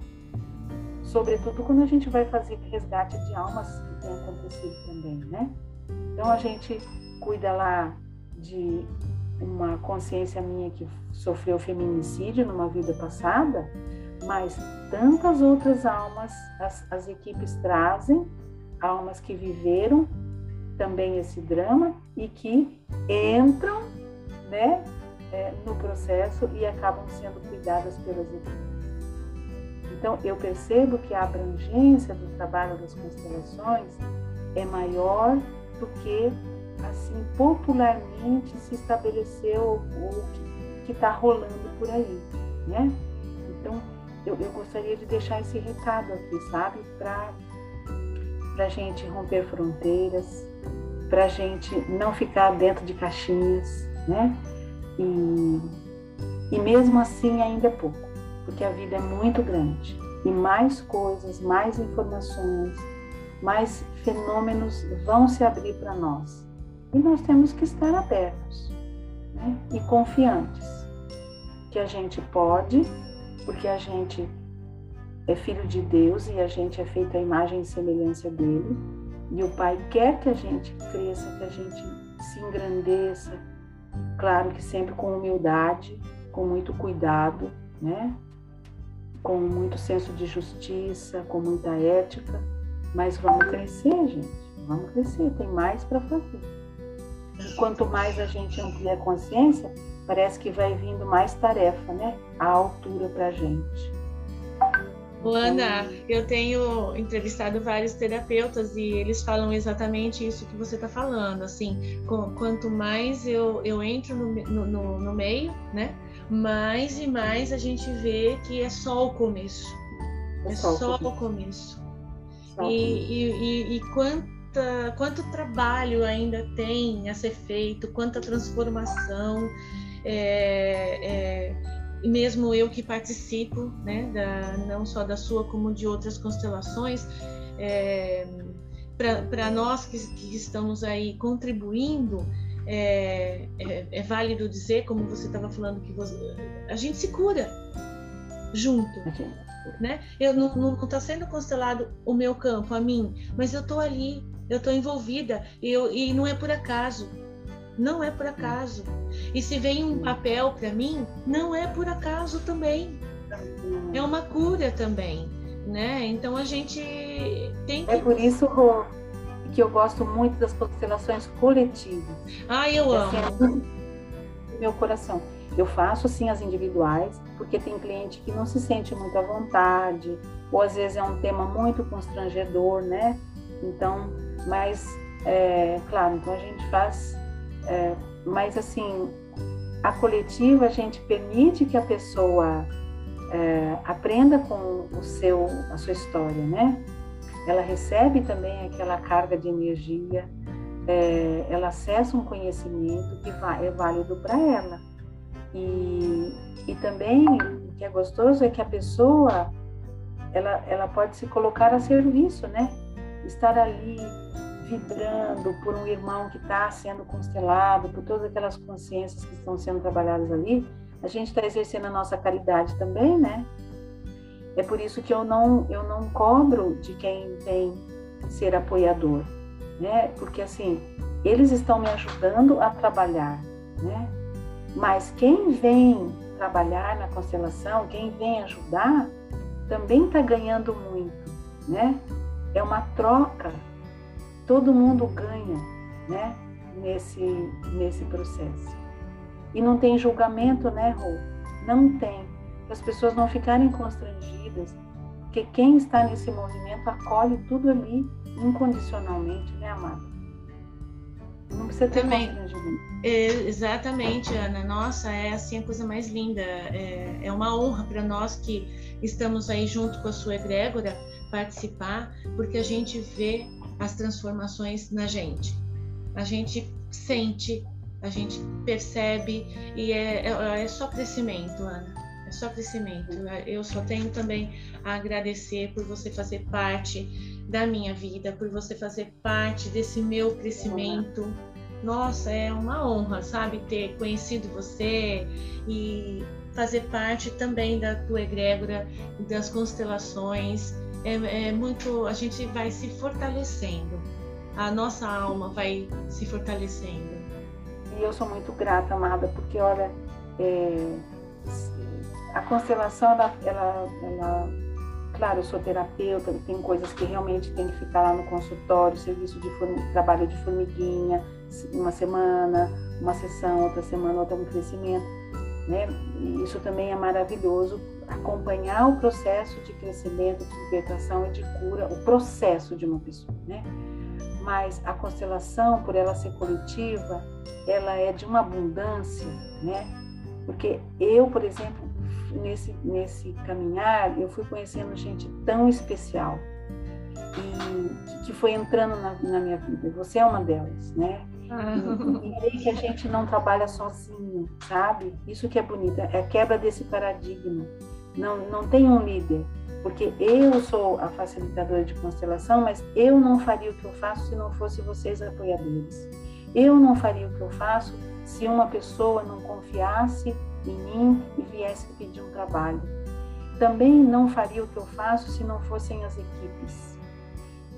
Sobretudo quando a gente vai fazer resgate de almas que tem acontecido também, né? Então a gente cuida lá de uma consciência minha que sofreu feminicídio numa vida passada, mas tantas outras almas as, as equipes trazem, almas que viveram também esse drama e que entram né, é, no processo e acabam sendo cuidadas pelas equipes. Então, eu percebo que a abrangência do trabalho das constelações é maior do que, assim, popularmente se estabeleceu ou que está rolando por aí, né? Então, eu, eu gostaria de deixar esse recado aqui, sabe? Para a gente romper fronteiras, para a gente não ficar dentro de caixinhas, né? E, e mesmo assim ainda é pouco, porque a vida é muito grande e mais coisas, mais informações, mais fenômenos vão se abrir para nós. E nós temos que estar abertos né? e confiantes que a gente pode, porque a gente é filho de Deus e a gente é feito à imagem e semelhança dele. E o Pai quer que a gente cresça, que a gente se engrandeça, claro que sempre com humildade, com muito cuidado, né? Com muito senso de justiça, com muita ética, mas vamos crescer, gente. Vamos crescer, tem mais para fazer. E quanto mais a gente amplia a consciência, parece que vai vindo mais tarefa, né? À altura para a gente. Ana, eu tenho entrevistado vários terapeutas e eles falam exatamente isso que você está falando. Assim, quanto mais eu, eu entro no, no, no, meio, né? Mais e mais a gente vê que é só o começo. É, é só, só, o começo. Só e, e, e, e quanta, quanto trabalho ainda tem a ser feito, quanta transformação. É, é, e mesmo eu que participo, né, da, não só da sua como de outras constelações, é, para nós que, que, estamos aí contribuindo, é, é, é válido dizer, como você estava falando, que você, a gente se cura junto. Né? Eu não está sendo constelado o meu campo, a mim, mas eu estou ali, eu estou envolvida e, eu, e não é por acaso. Não é por acaso. E se vem um papel para mim, não é por acaso também. É uma cura também, né? Então a gente tem que... É por isso, Rô, que eu gosto muito das constelações coletivas. Ah, eu assim, amo. É meu coração. Eu faço assim as individuais, porque tem cliente que não se sente muito à vontade, ou às vezes é um tema muito constrangedor, né? Então, mas, é, claro, então a gente faz é, mas assim, a coletiva a gente permite que a pessoa é, aprenda com o seu, a sua história, né? Ela recebe também aquela carga de energia, é, ela acessa um conhecimento que é válido para ela. E, e também o que é gostoso é que a pessoa ela, ela pode se colocar a serviço, né? Estar ali vibrando por um irmão que está sendo constelado, por todas aquelas consciências que estão sendo trabalhadas ali, a gente está exercendo a nossa caridade também, né? É por isso que eu não, eu não cobro de quem vem ser apoiador, né? Porque assim, eles estão me ajudando a trabalhar, né? Mas quem vem trabalhar na constelação, quem vem ajudar, também está ganhando muito, né? É uma troca todo mundo ganha né, nesse, nesse processo. E não tem julgamento, né, Rô? Não tem. Para as pessoas não ficarem constrangidas, porque quem está nesse movimento acolhe tudo ali incondicionalmente, né, amada? Não precisa ter Também. É, exatamente, Ana. Nossa, é assim a coisa mais linda. É, é uma honra para nós que estamos aí junto com a sua egrégora participar, porque a gente vê as transformações na gente. A gente sente, a gente percebe e é, é, é só crescimento, Ana. É só crescimento. Eu só tenho também a agradecer por você fazer parte da minha vida, por você fazer parte desse meu crescimento. Nossa, é uma honra, sabe, ter conhecido você e fazer parte também da tua egrégora, das constelações é, é muito. A gente vai se fortalecendo, a nossa alma vai se fortalecendo. E eu sou muito grata, amada, porque olha, é, a constelação, ela, ela, ela, claro, eu sou terapeuta, tem coisas que realmente tem que ficar lá no consultório, serviço de trabalho de formiguinha, uma semana, uma sessão, outra semana, outra um crescimento, né? E isso também é maravilhoso acompanhar o processo de crescimento, de libertação e de cura, o processo de uma pessoa, né? Mas a constelação, por ela ser coletiva, ela é de uma abundância, né? Porque eu, por exemplo, nesse, nesse caminhar, eu fui conhecendo gente tão especial e que foi entrando na, na minha vida. Você é uma delas, né? E, e que a gente não trabalha sozinho, sabe? Isso que é bonito, é a quebra desse paradigma. Não, não tem um líder. porque eu sou a facilitadora de constelação, mas eu não faria o que eu faço se não fosse vocês apoiadores. Eu não faria o que eu faço se uma pessoa não confiasse em mim e viesse pedir um trabalho. Também não faria o que eu faço se não fossem as equipes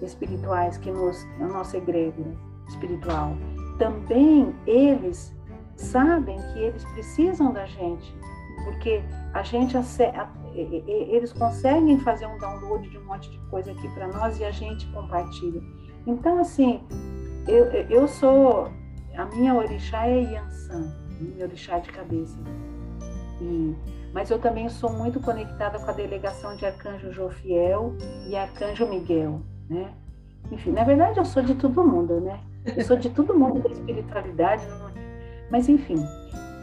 espirituais que nos, a nossa egrégora espiritual. Também eles sabem que eles precisam da gente, porque a gente eles conseguem fazer um download de um monte de coisa aqui para nós e a gente compartilha. Então assim, eu, eu sou a minha orixá é Yansan, minha orixá de cabeça. E, mas eu também sou muito conectada com a delegação de Arcanjo Jofiel e Arcanjo Miguel, né? Enfim, na verdade eu sou de todo mundo, né? Eu sou de todo mundo da espiritualidade, mas enfim.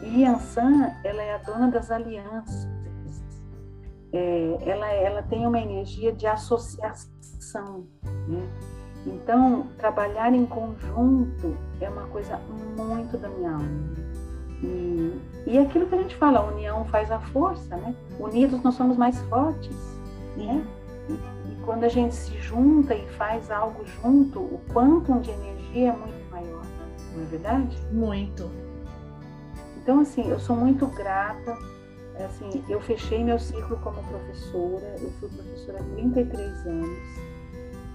Yansan, ela é a dona das alianças. É, ela, ela tem uma energia de associação, né? Então, trabalhar em conjunto é uma coisa muito da minha alma. E, e é aquilo que a gente fala, a união faz a força, né? Unidos nós somos mais fortes, né? E, e quando a gente se junta e faz algo junto, o quantum de energia é muito maior, não é verdade? Muito. Então, assim, eu sou muito grata. Assim, eu fechei meu ciclo como professora, eu fui professora há 33 anos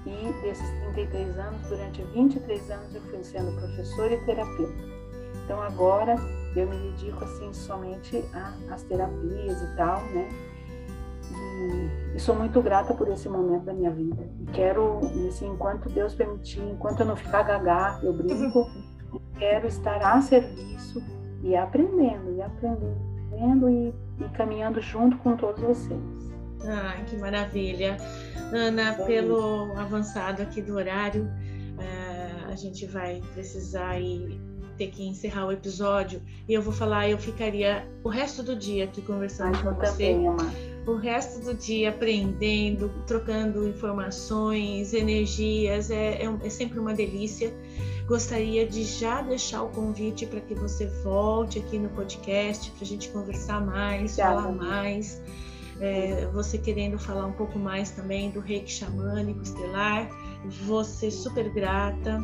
e desses 33 anos, durante 23 anos eu fui sendo professora e terapeuta. Então agora eu me dedico assim somente às terapias e tal, né? E, e, sou muito grata por esse momento da minha vida. E quero, assim, enquanto Deus permitir, enquanto eu não ficar gaga, eu brinco, quero estar a serviço e aprendendo, e aprendendo e, e caminhando junto com todos vocês. Ai, que maravilha. Ana, pelo avançado aqui do horário, uh, a gente vai precisar ir, ter que encerrar o episódio. E eu vou falar, eu ficaria o resto do dia aqui conversando Ai, com você. Também, o resto do dia aprendendo, trocando informações, energias, é, é, é sempre uma delícia. Gostaria de já deixar o convite para que você volte aqui no podcast para a gente conversar mais, falar mais é, você querendo falar um pouco mais também do reiki xamânico estelar, você super grata.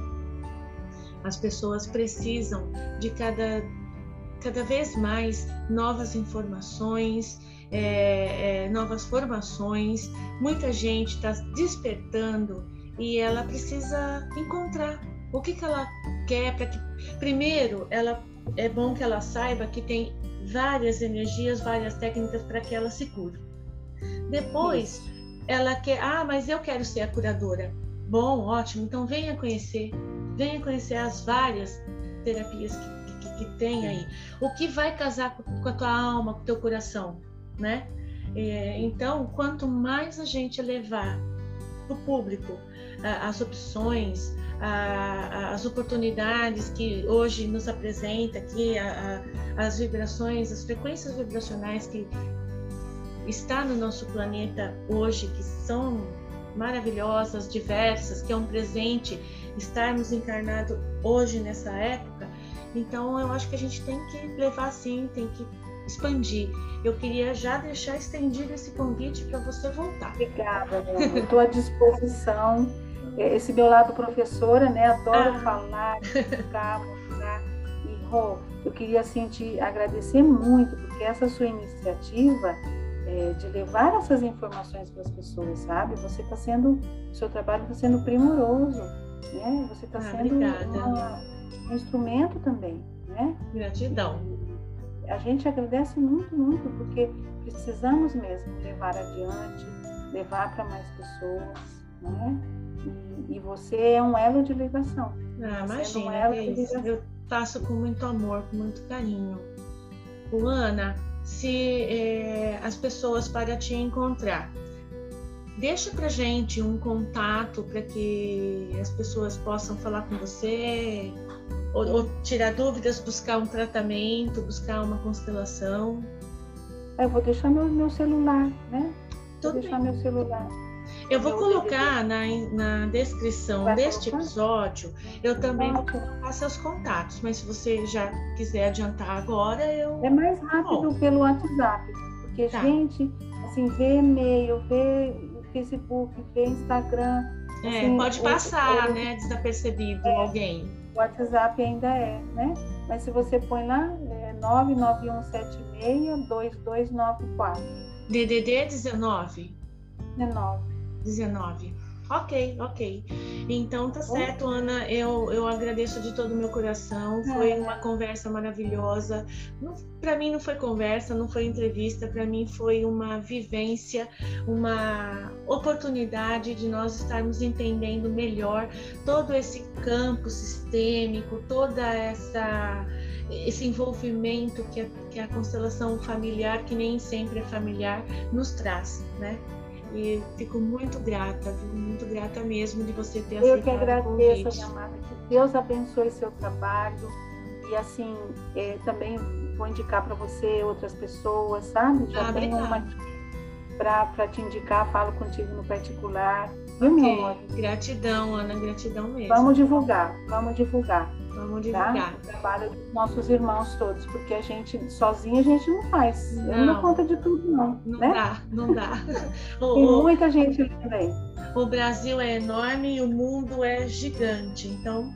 As pessoas precisam de cada, cada vez mais novas informações, é, é, novas formações. Muita gente está despertando e ela precisa encontrar o que, que ela quer para que primeiro ela é bom que ela saiba que tem várias energias, várias técnicas para que ela se cure. Depois, Isso. ela quer, ah, mas eu quero ser a curadora. Bom, ótimo, então venha conhecer, venha conhecer as várias terapias que, que, que tem aí. O que vai casar com a tua alma, com o teu coração, né? É, então, quanto mais a gente levar para o público as opções, as oportunidades que hoje nos apresenta aqui, as vibrações, as frequências vibracionais que, está no nosso planeta hoje, que são maravilhosas, diversas, que é um presente estarmos encarnados hoje nessa época. Então eu acho que a gente tem que levar assim, tem que expandir. Eu queria já deixar estendido esse convite para você voltar. Obrigada, Estou à disposição. Esse meu lado professora, né? Adoro ah. falar, explicar, mostrar. E, Rô, eu queria assim, te agradecer muito, porque essa sua iniciativa é, de levar essas informações para as pessoas, sabe? Você está sendo, o seu trabalho está sendo primoroso, né? Você está ah, sendo uma, um instrumento também, né? Gratidão. E a gente agradece muito, muito, porque precisamos mesmo levar adiante, levar para mais pessoas, né? E, e, você é um elo de ligação. Ah, tá imagina, um é ligação. eu faço com muito amor, com muito carinho. Ana, se é, as pessoas para te encontrar. Deixa para gente um contato para que as pessoas possam falar com você, ou, ou, tirar dúvidas, buscar um tratamento, buscar uma constelação. Eu vou deixar meu, meu celular, né? Tudo vou deixar bem. meu celular. Eu vou colocar na, na descrição deste episódio, eu também vou colocar seus contatos, mas se você já quiser adiantar agora, eu. É mais rápido pelo WhatsApp, porque, tá. gente, assim, vê e-mail, vê Facebook, vê Instagram. É, assim, pode passar, o, né, desapercebido é, alguém. O WhatsApp ainda é, né? Mas se você põe lá, é 991762294. DDD 19? 19. 19. Ok, ok. Então tá certo, Ana. Eu, eu agradeço de todo o meu coração. Foi é. uma conversa maravilhosa. Para mim não foi conversa, não foi entrevista. Para mim foi uma vivência, uma oportunidade de nós estarmos entendendo melhor todo esse campo sistêmico, toda essa esse envolvimento que a, que a constelação familiar, que nem sempre é familiar, nos traz, né? E fico muito grata, muito grata mesmo de você ter aceitado Eu que agradeço, minha amada. Que Deus abençoe seu trabalho. E assim, é, também vou indicar para você outras pessoas, sabe? Já ah, tenho uma para te indicar, falo contigo no particular. Viu, okay. meu amor? Gratidão, Ana, gratidão mesmo. Vamos divulgar, vamos divulgar. Vamos. Tá? O trabalho dos nossos irmãos todos, porque a gente, sozinha, a gente não faz. Não, não dá conta de tudo, não. Não né? dá, não dá. Tem muita gente também. O Brasil é enorme e o mundo é gigante, então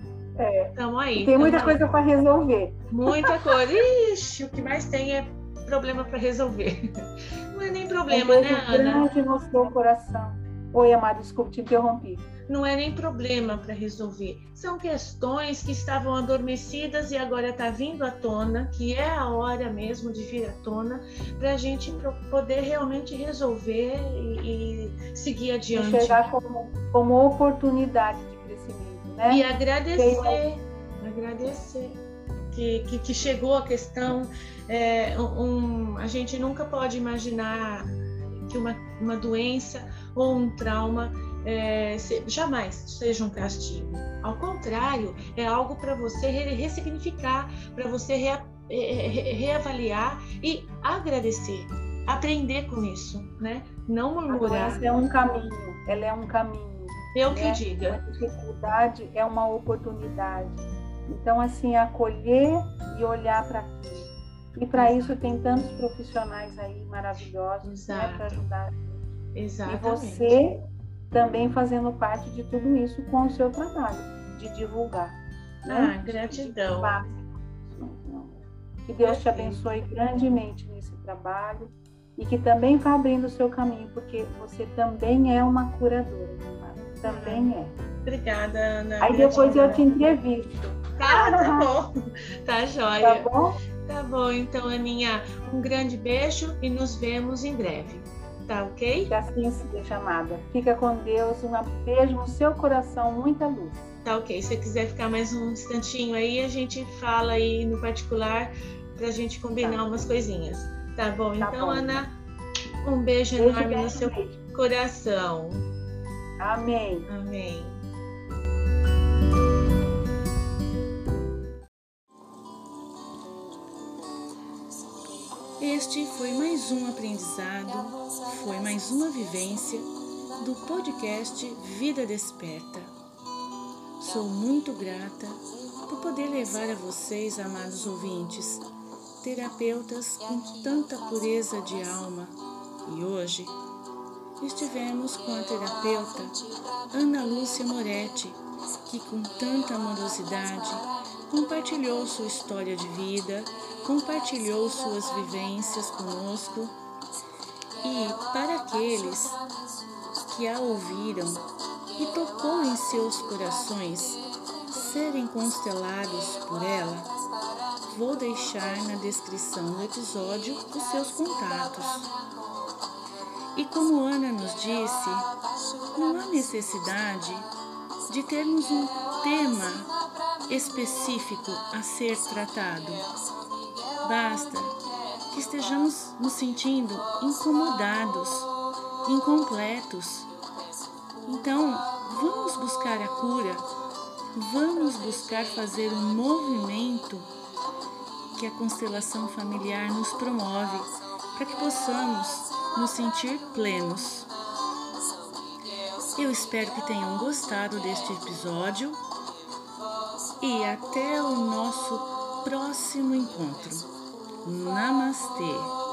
estamos é. aí. tem muita aí. coisa para resolver. Muita coisa. Ixi, o que mais tem é problema para resolver. Não é nem problema, um né, Ana? grande no seu coração. Oi, amado, desculpe, te interrompi não é nem problema para resolver. São questões que estavam adormecidas e agora está vindo à tona, que é a hora mesmo de vir à tona, para a gente poder realmente resolver e, e seguir adiante. Enxergar como, como oportunidade de crescimento, né? E agradecer, agradecer. Que, que, que, chegou a questão. É, um, a gente nunca pode imaginar que uma, uma doença ou um trauma é, jamais seja um castigo. Ao contrário, é algo para você ressignificar, para você rea, re, reavaliar e agradecer, aprender com isso, né? Não murmurar. Ela é um caminho, ela é um caminho. Eu que né? diga. A dificuldade é uma oportunidade. Então, assim, acolher e olhar para aquilo. E para isso tem tantos profissionais aí maravilhosos né, para ajudar. Exatamente. E você também fazendo parte de tudo isso com o seu trabalho, de divulgar. Né? Ah, gratidão. Que Deus te abençoe grandemente nesse trabalho e que também vá abrindo o seu caminho, porque você também é uma curadora, também é. Obrigada, Ana. Aí depois eu te entrevisto. Tá, tá bom. Tá jóia. Tá bom? Tá bom, então, Aninha, um grande beijo e nos vemos em breve. Tá ok? Que assim seja, amada. Fica com Deus. Um beijo no seu coração, muita luz. Tá ok. Se você quiser ficar mais um instantinho aí, a gente fala aí no particular pra gente combinar tá. umas coisinhas. Tá bom? Tá então, bom. Ana, um beijo, beijo enorme no seu beijo. coração. Amém. Amém. Este foi mais um aprendizado, foi mais uma vivência do podcast Vida Desperta. Sou muito grata por poder levar a vocês, amados ouvintes, terapeutas com tanta pureza de alma. E hoje estivemos com a terapeuta Ana Lúcia Moretti, que com tanta amorosidade compartilhou sua história de vida, compartilhou suas vivências conosco e para aqueles que a ouviram e tocou em seus corações serem constelados por ela, vou deixar na descrição do episódio os seus contatos. E como Ana nos disse, não há necessidade de termos um tema específico a ser tratado. Basta que estejamos nos sentindo incomodados, incompletos. Então, vamos buscar a cura, vamos buscar fazer um movimento que a constelação familiar nos promove para que possamos nos sentir plenos. Eu espero que tenham gostado deste episódio e até o nosso próximo encontro. Namastê!